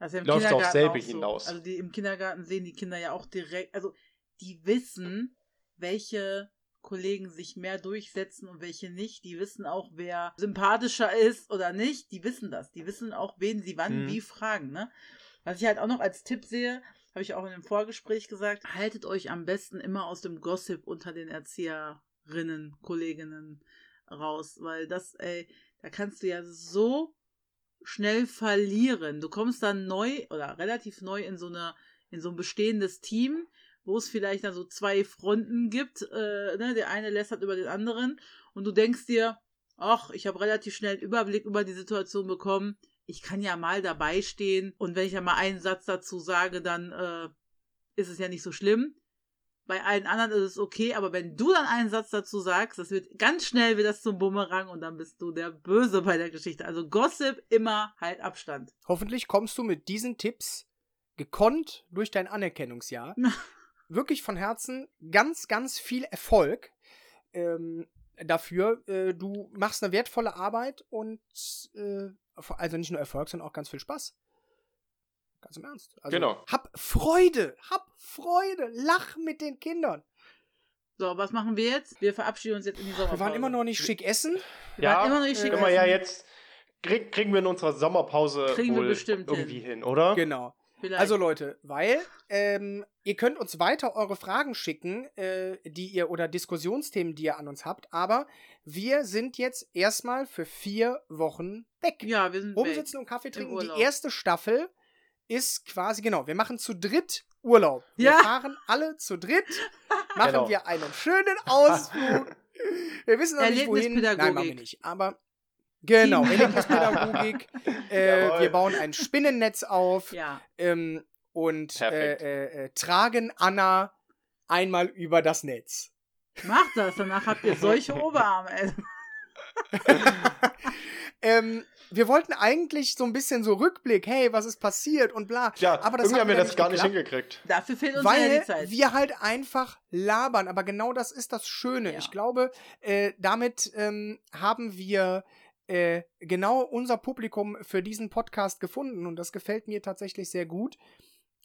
im läuft auf Kindergarten selbe auch so. hinaus. Also die im Kindergarten sehen die Kinder ja auch direkt, also die wissen, welche Kollegen sich mehr durchsetzen und welche nicht. Die wissen auch, wer sympathischer ist oder nicht. Die wissen das. Die wissen auch, wen sie wann Mhm. wie fragen. Ne? Was ich halt auch noch als Tipp sehe, habe ich auch in dem Vorgespräch gesagt, haltet euch am besten immer aus dem Gossip unter den Erzieherinnen, Kolleginnen raus, weil das, ey, da kannst du ja so schnell verlieren. Du kommst dann neu oder relativ neu in so eine in so ein bestehendes Team, wo es vielleicht dann so zwei Fronten gibt. Äh, ne? Der eine lästert über den anderen und du denkst dir, ach, ich habe relativ schnell einen Überblick über die Situation bekommen. Ich kann ja mal dabei stehen und wenn ich ja mal einen Satz dazu sage, dann äh, ist es ja nicht so schlimm. Bei allen anderen ist es okay, aber wenn du dann einen Satz dazu sagst, das wird ganz schnell wieder zum Bumerang und dann bist du der Böse bei der Geschichte. Also Gossip immer halt Abstand. Hoffentlich kommst du mit diesen Tipps gekonnt durch dein Anerkennungsjahr. Wirklich von Herzen ganz, ganz viel Erfolg ähm, dafür. Äh, du machst eine wertvolle Arbeit und äh, also nicht nur Erfolg, sondern auch ganz viel Spaß. Ganz im Ernst. Also, Genau. Hab Freude, hab Freude, lach mit den Kindern. So, was machen wir jetzt? Wir verabschieden uns jetzt in die Sommerpause. Wir waren immer noch nicht schick essen. Wir Ja, waren immer noch nicht schick Können wir ja essen. jetzt. Krieg, kriegen wir in unserer Sommerpause Kriegen wir wohl bestimmt irgendwie hin, oder? Genau. Vielleicht. Also Leute, weil ähm, ihr könnt uns weiter eure Fragen schicken, äh, die ihr oder Diskussionsthemen, die ihr an uns habt, aber wir sind jetzt erstmal für vier Wochen weg. ja, wir sind weg. Rumsitzen und Kaffee trinken. Die erste Staffel ist quasi, genau, wir machen zu dritt Urlaub. Wir Ja. fahren alle zu dritt, machen Genau. wir einen schönen Ausflug. Wir wissen noch nicht, wohin. Nein, machen wir nicht. Aber genau. Erlebnispädagogik. äh, wir bauen ein Spinnennetz auf Ja. ähm, und äh, äh, äh, tragen Anna einmal über das Netz. Macht das, danach habt ihr solche Oberarme. Ähm, wir wollten eigentlich so ein bisschen so Rückblick, hey, was ist passiert und bla. Ja, aber das irgendwie haben wir das gar nicht hingekriegt. Dafür fehlt uns ja Weil die Zeit. wir halt einfach labern, aber genau das ist das Schöne. Ja. Ich glaube, äh, damit ähm, haben wir äh, genau unser Publikum für diesen Podcast gefunden und das gefällt mir tatsächlich sehr gut.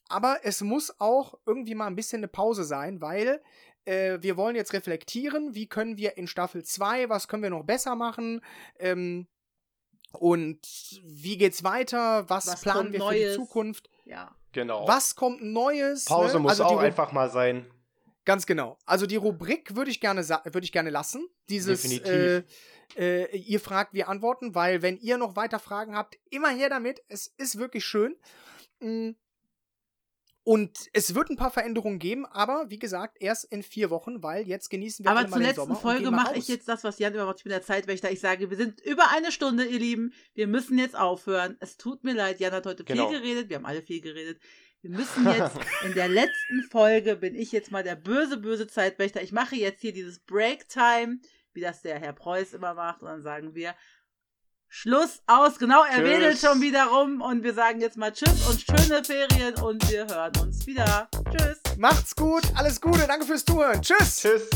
Aber es muss auch irgendwie mal ein bisschen eine Pause sein, weil äh, wir wollen jetzt reflektieren, wie können wir in Staffel 2, was können wir noch besser machen ähm, und wie geht's weiter, was, Was planen wir für die Neues? Zukunft, ja. Genau. was kommt Neues. Pause ne? muss Also auch Ru- einfach mal sein. Ganz genau. Also die Rubrik würde ich gerne sa- würde ich gerne lassen. Dieses äh, Definitiv. äh, ihr fragt, wir antworten, weil wenn ihr noch weiter Fragen habt, immer her damit. Es ist wirklich schön. Mm. Und es wird ein paar Veränderungen geben, aber wie gesagt, erst in vier Wochen, weil jetzt genießen wir Aber zur mal den letzten Sommer und Folge gehen mal mache ich jetzt das, was Jan immer macht. Bin der Zeitwächter. Ich sage, wir sind über eine Stunde, ihr Lieben. Wir müssen jetzt aufhören. Es tut mir leid. Jan hat heute Genau. viel geredet. Wir haben alle viel geredet. Wir müssen jetzt, in der letzten Folge bin ich jetzt mal der böse, böse Zeitwächter. Ich mache jetzt hier dieses Break-Time, wie das der Herr Preuß immer macht. Und dann sagen wir Schluss aus. Genau, er Tschüss. wedelt schon wieder rum. Und wir sagen jetzt mal Tschüss und schöne Ferien. Und wir hören uns wieder. Tschüss. Macht's gut, alles Gute, danke fürs Zuhören. Tschüss. Tschüss.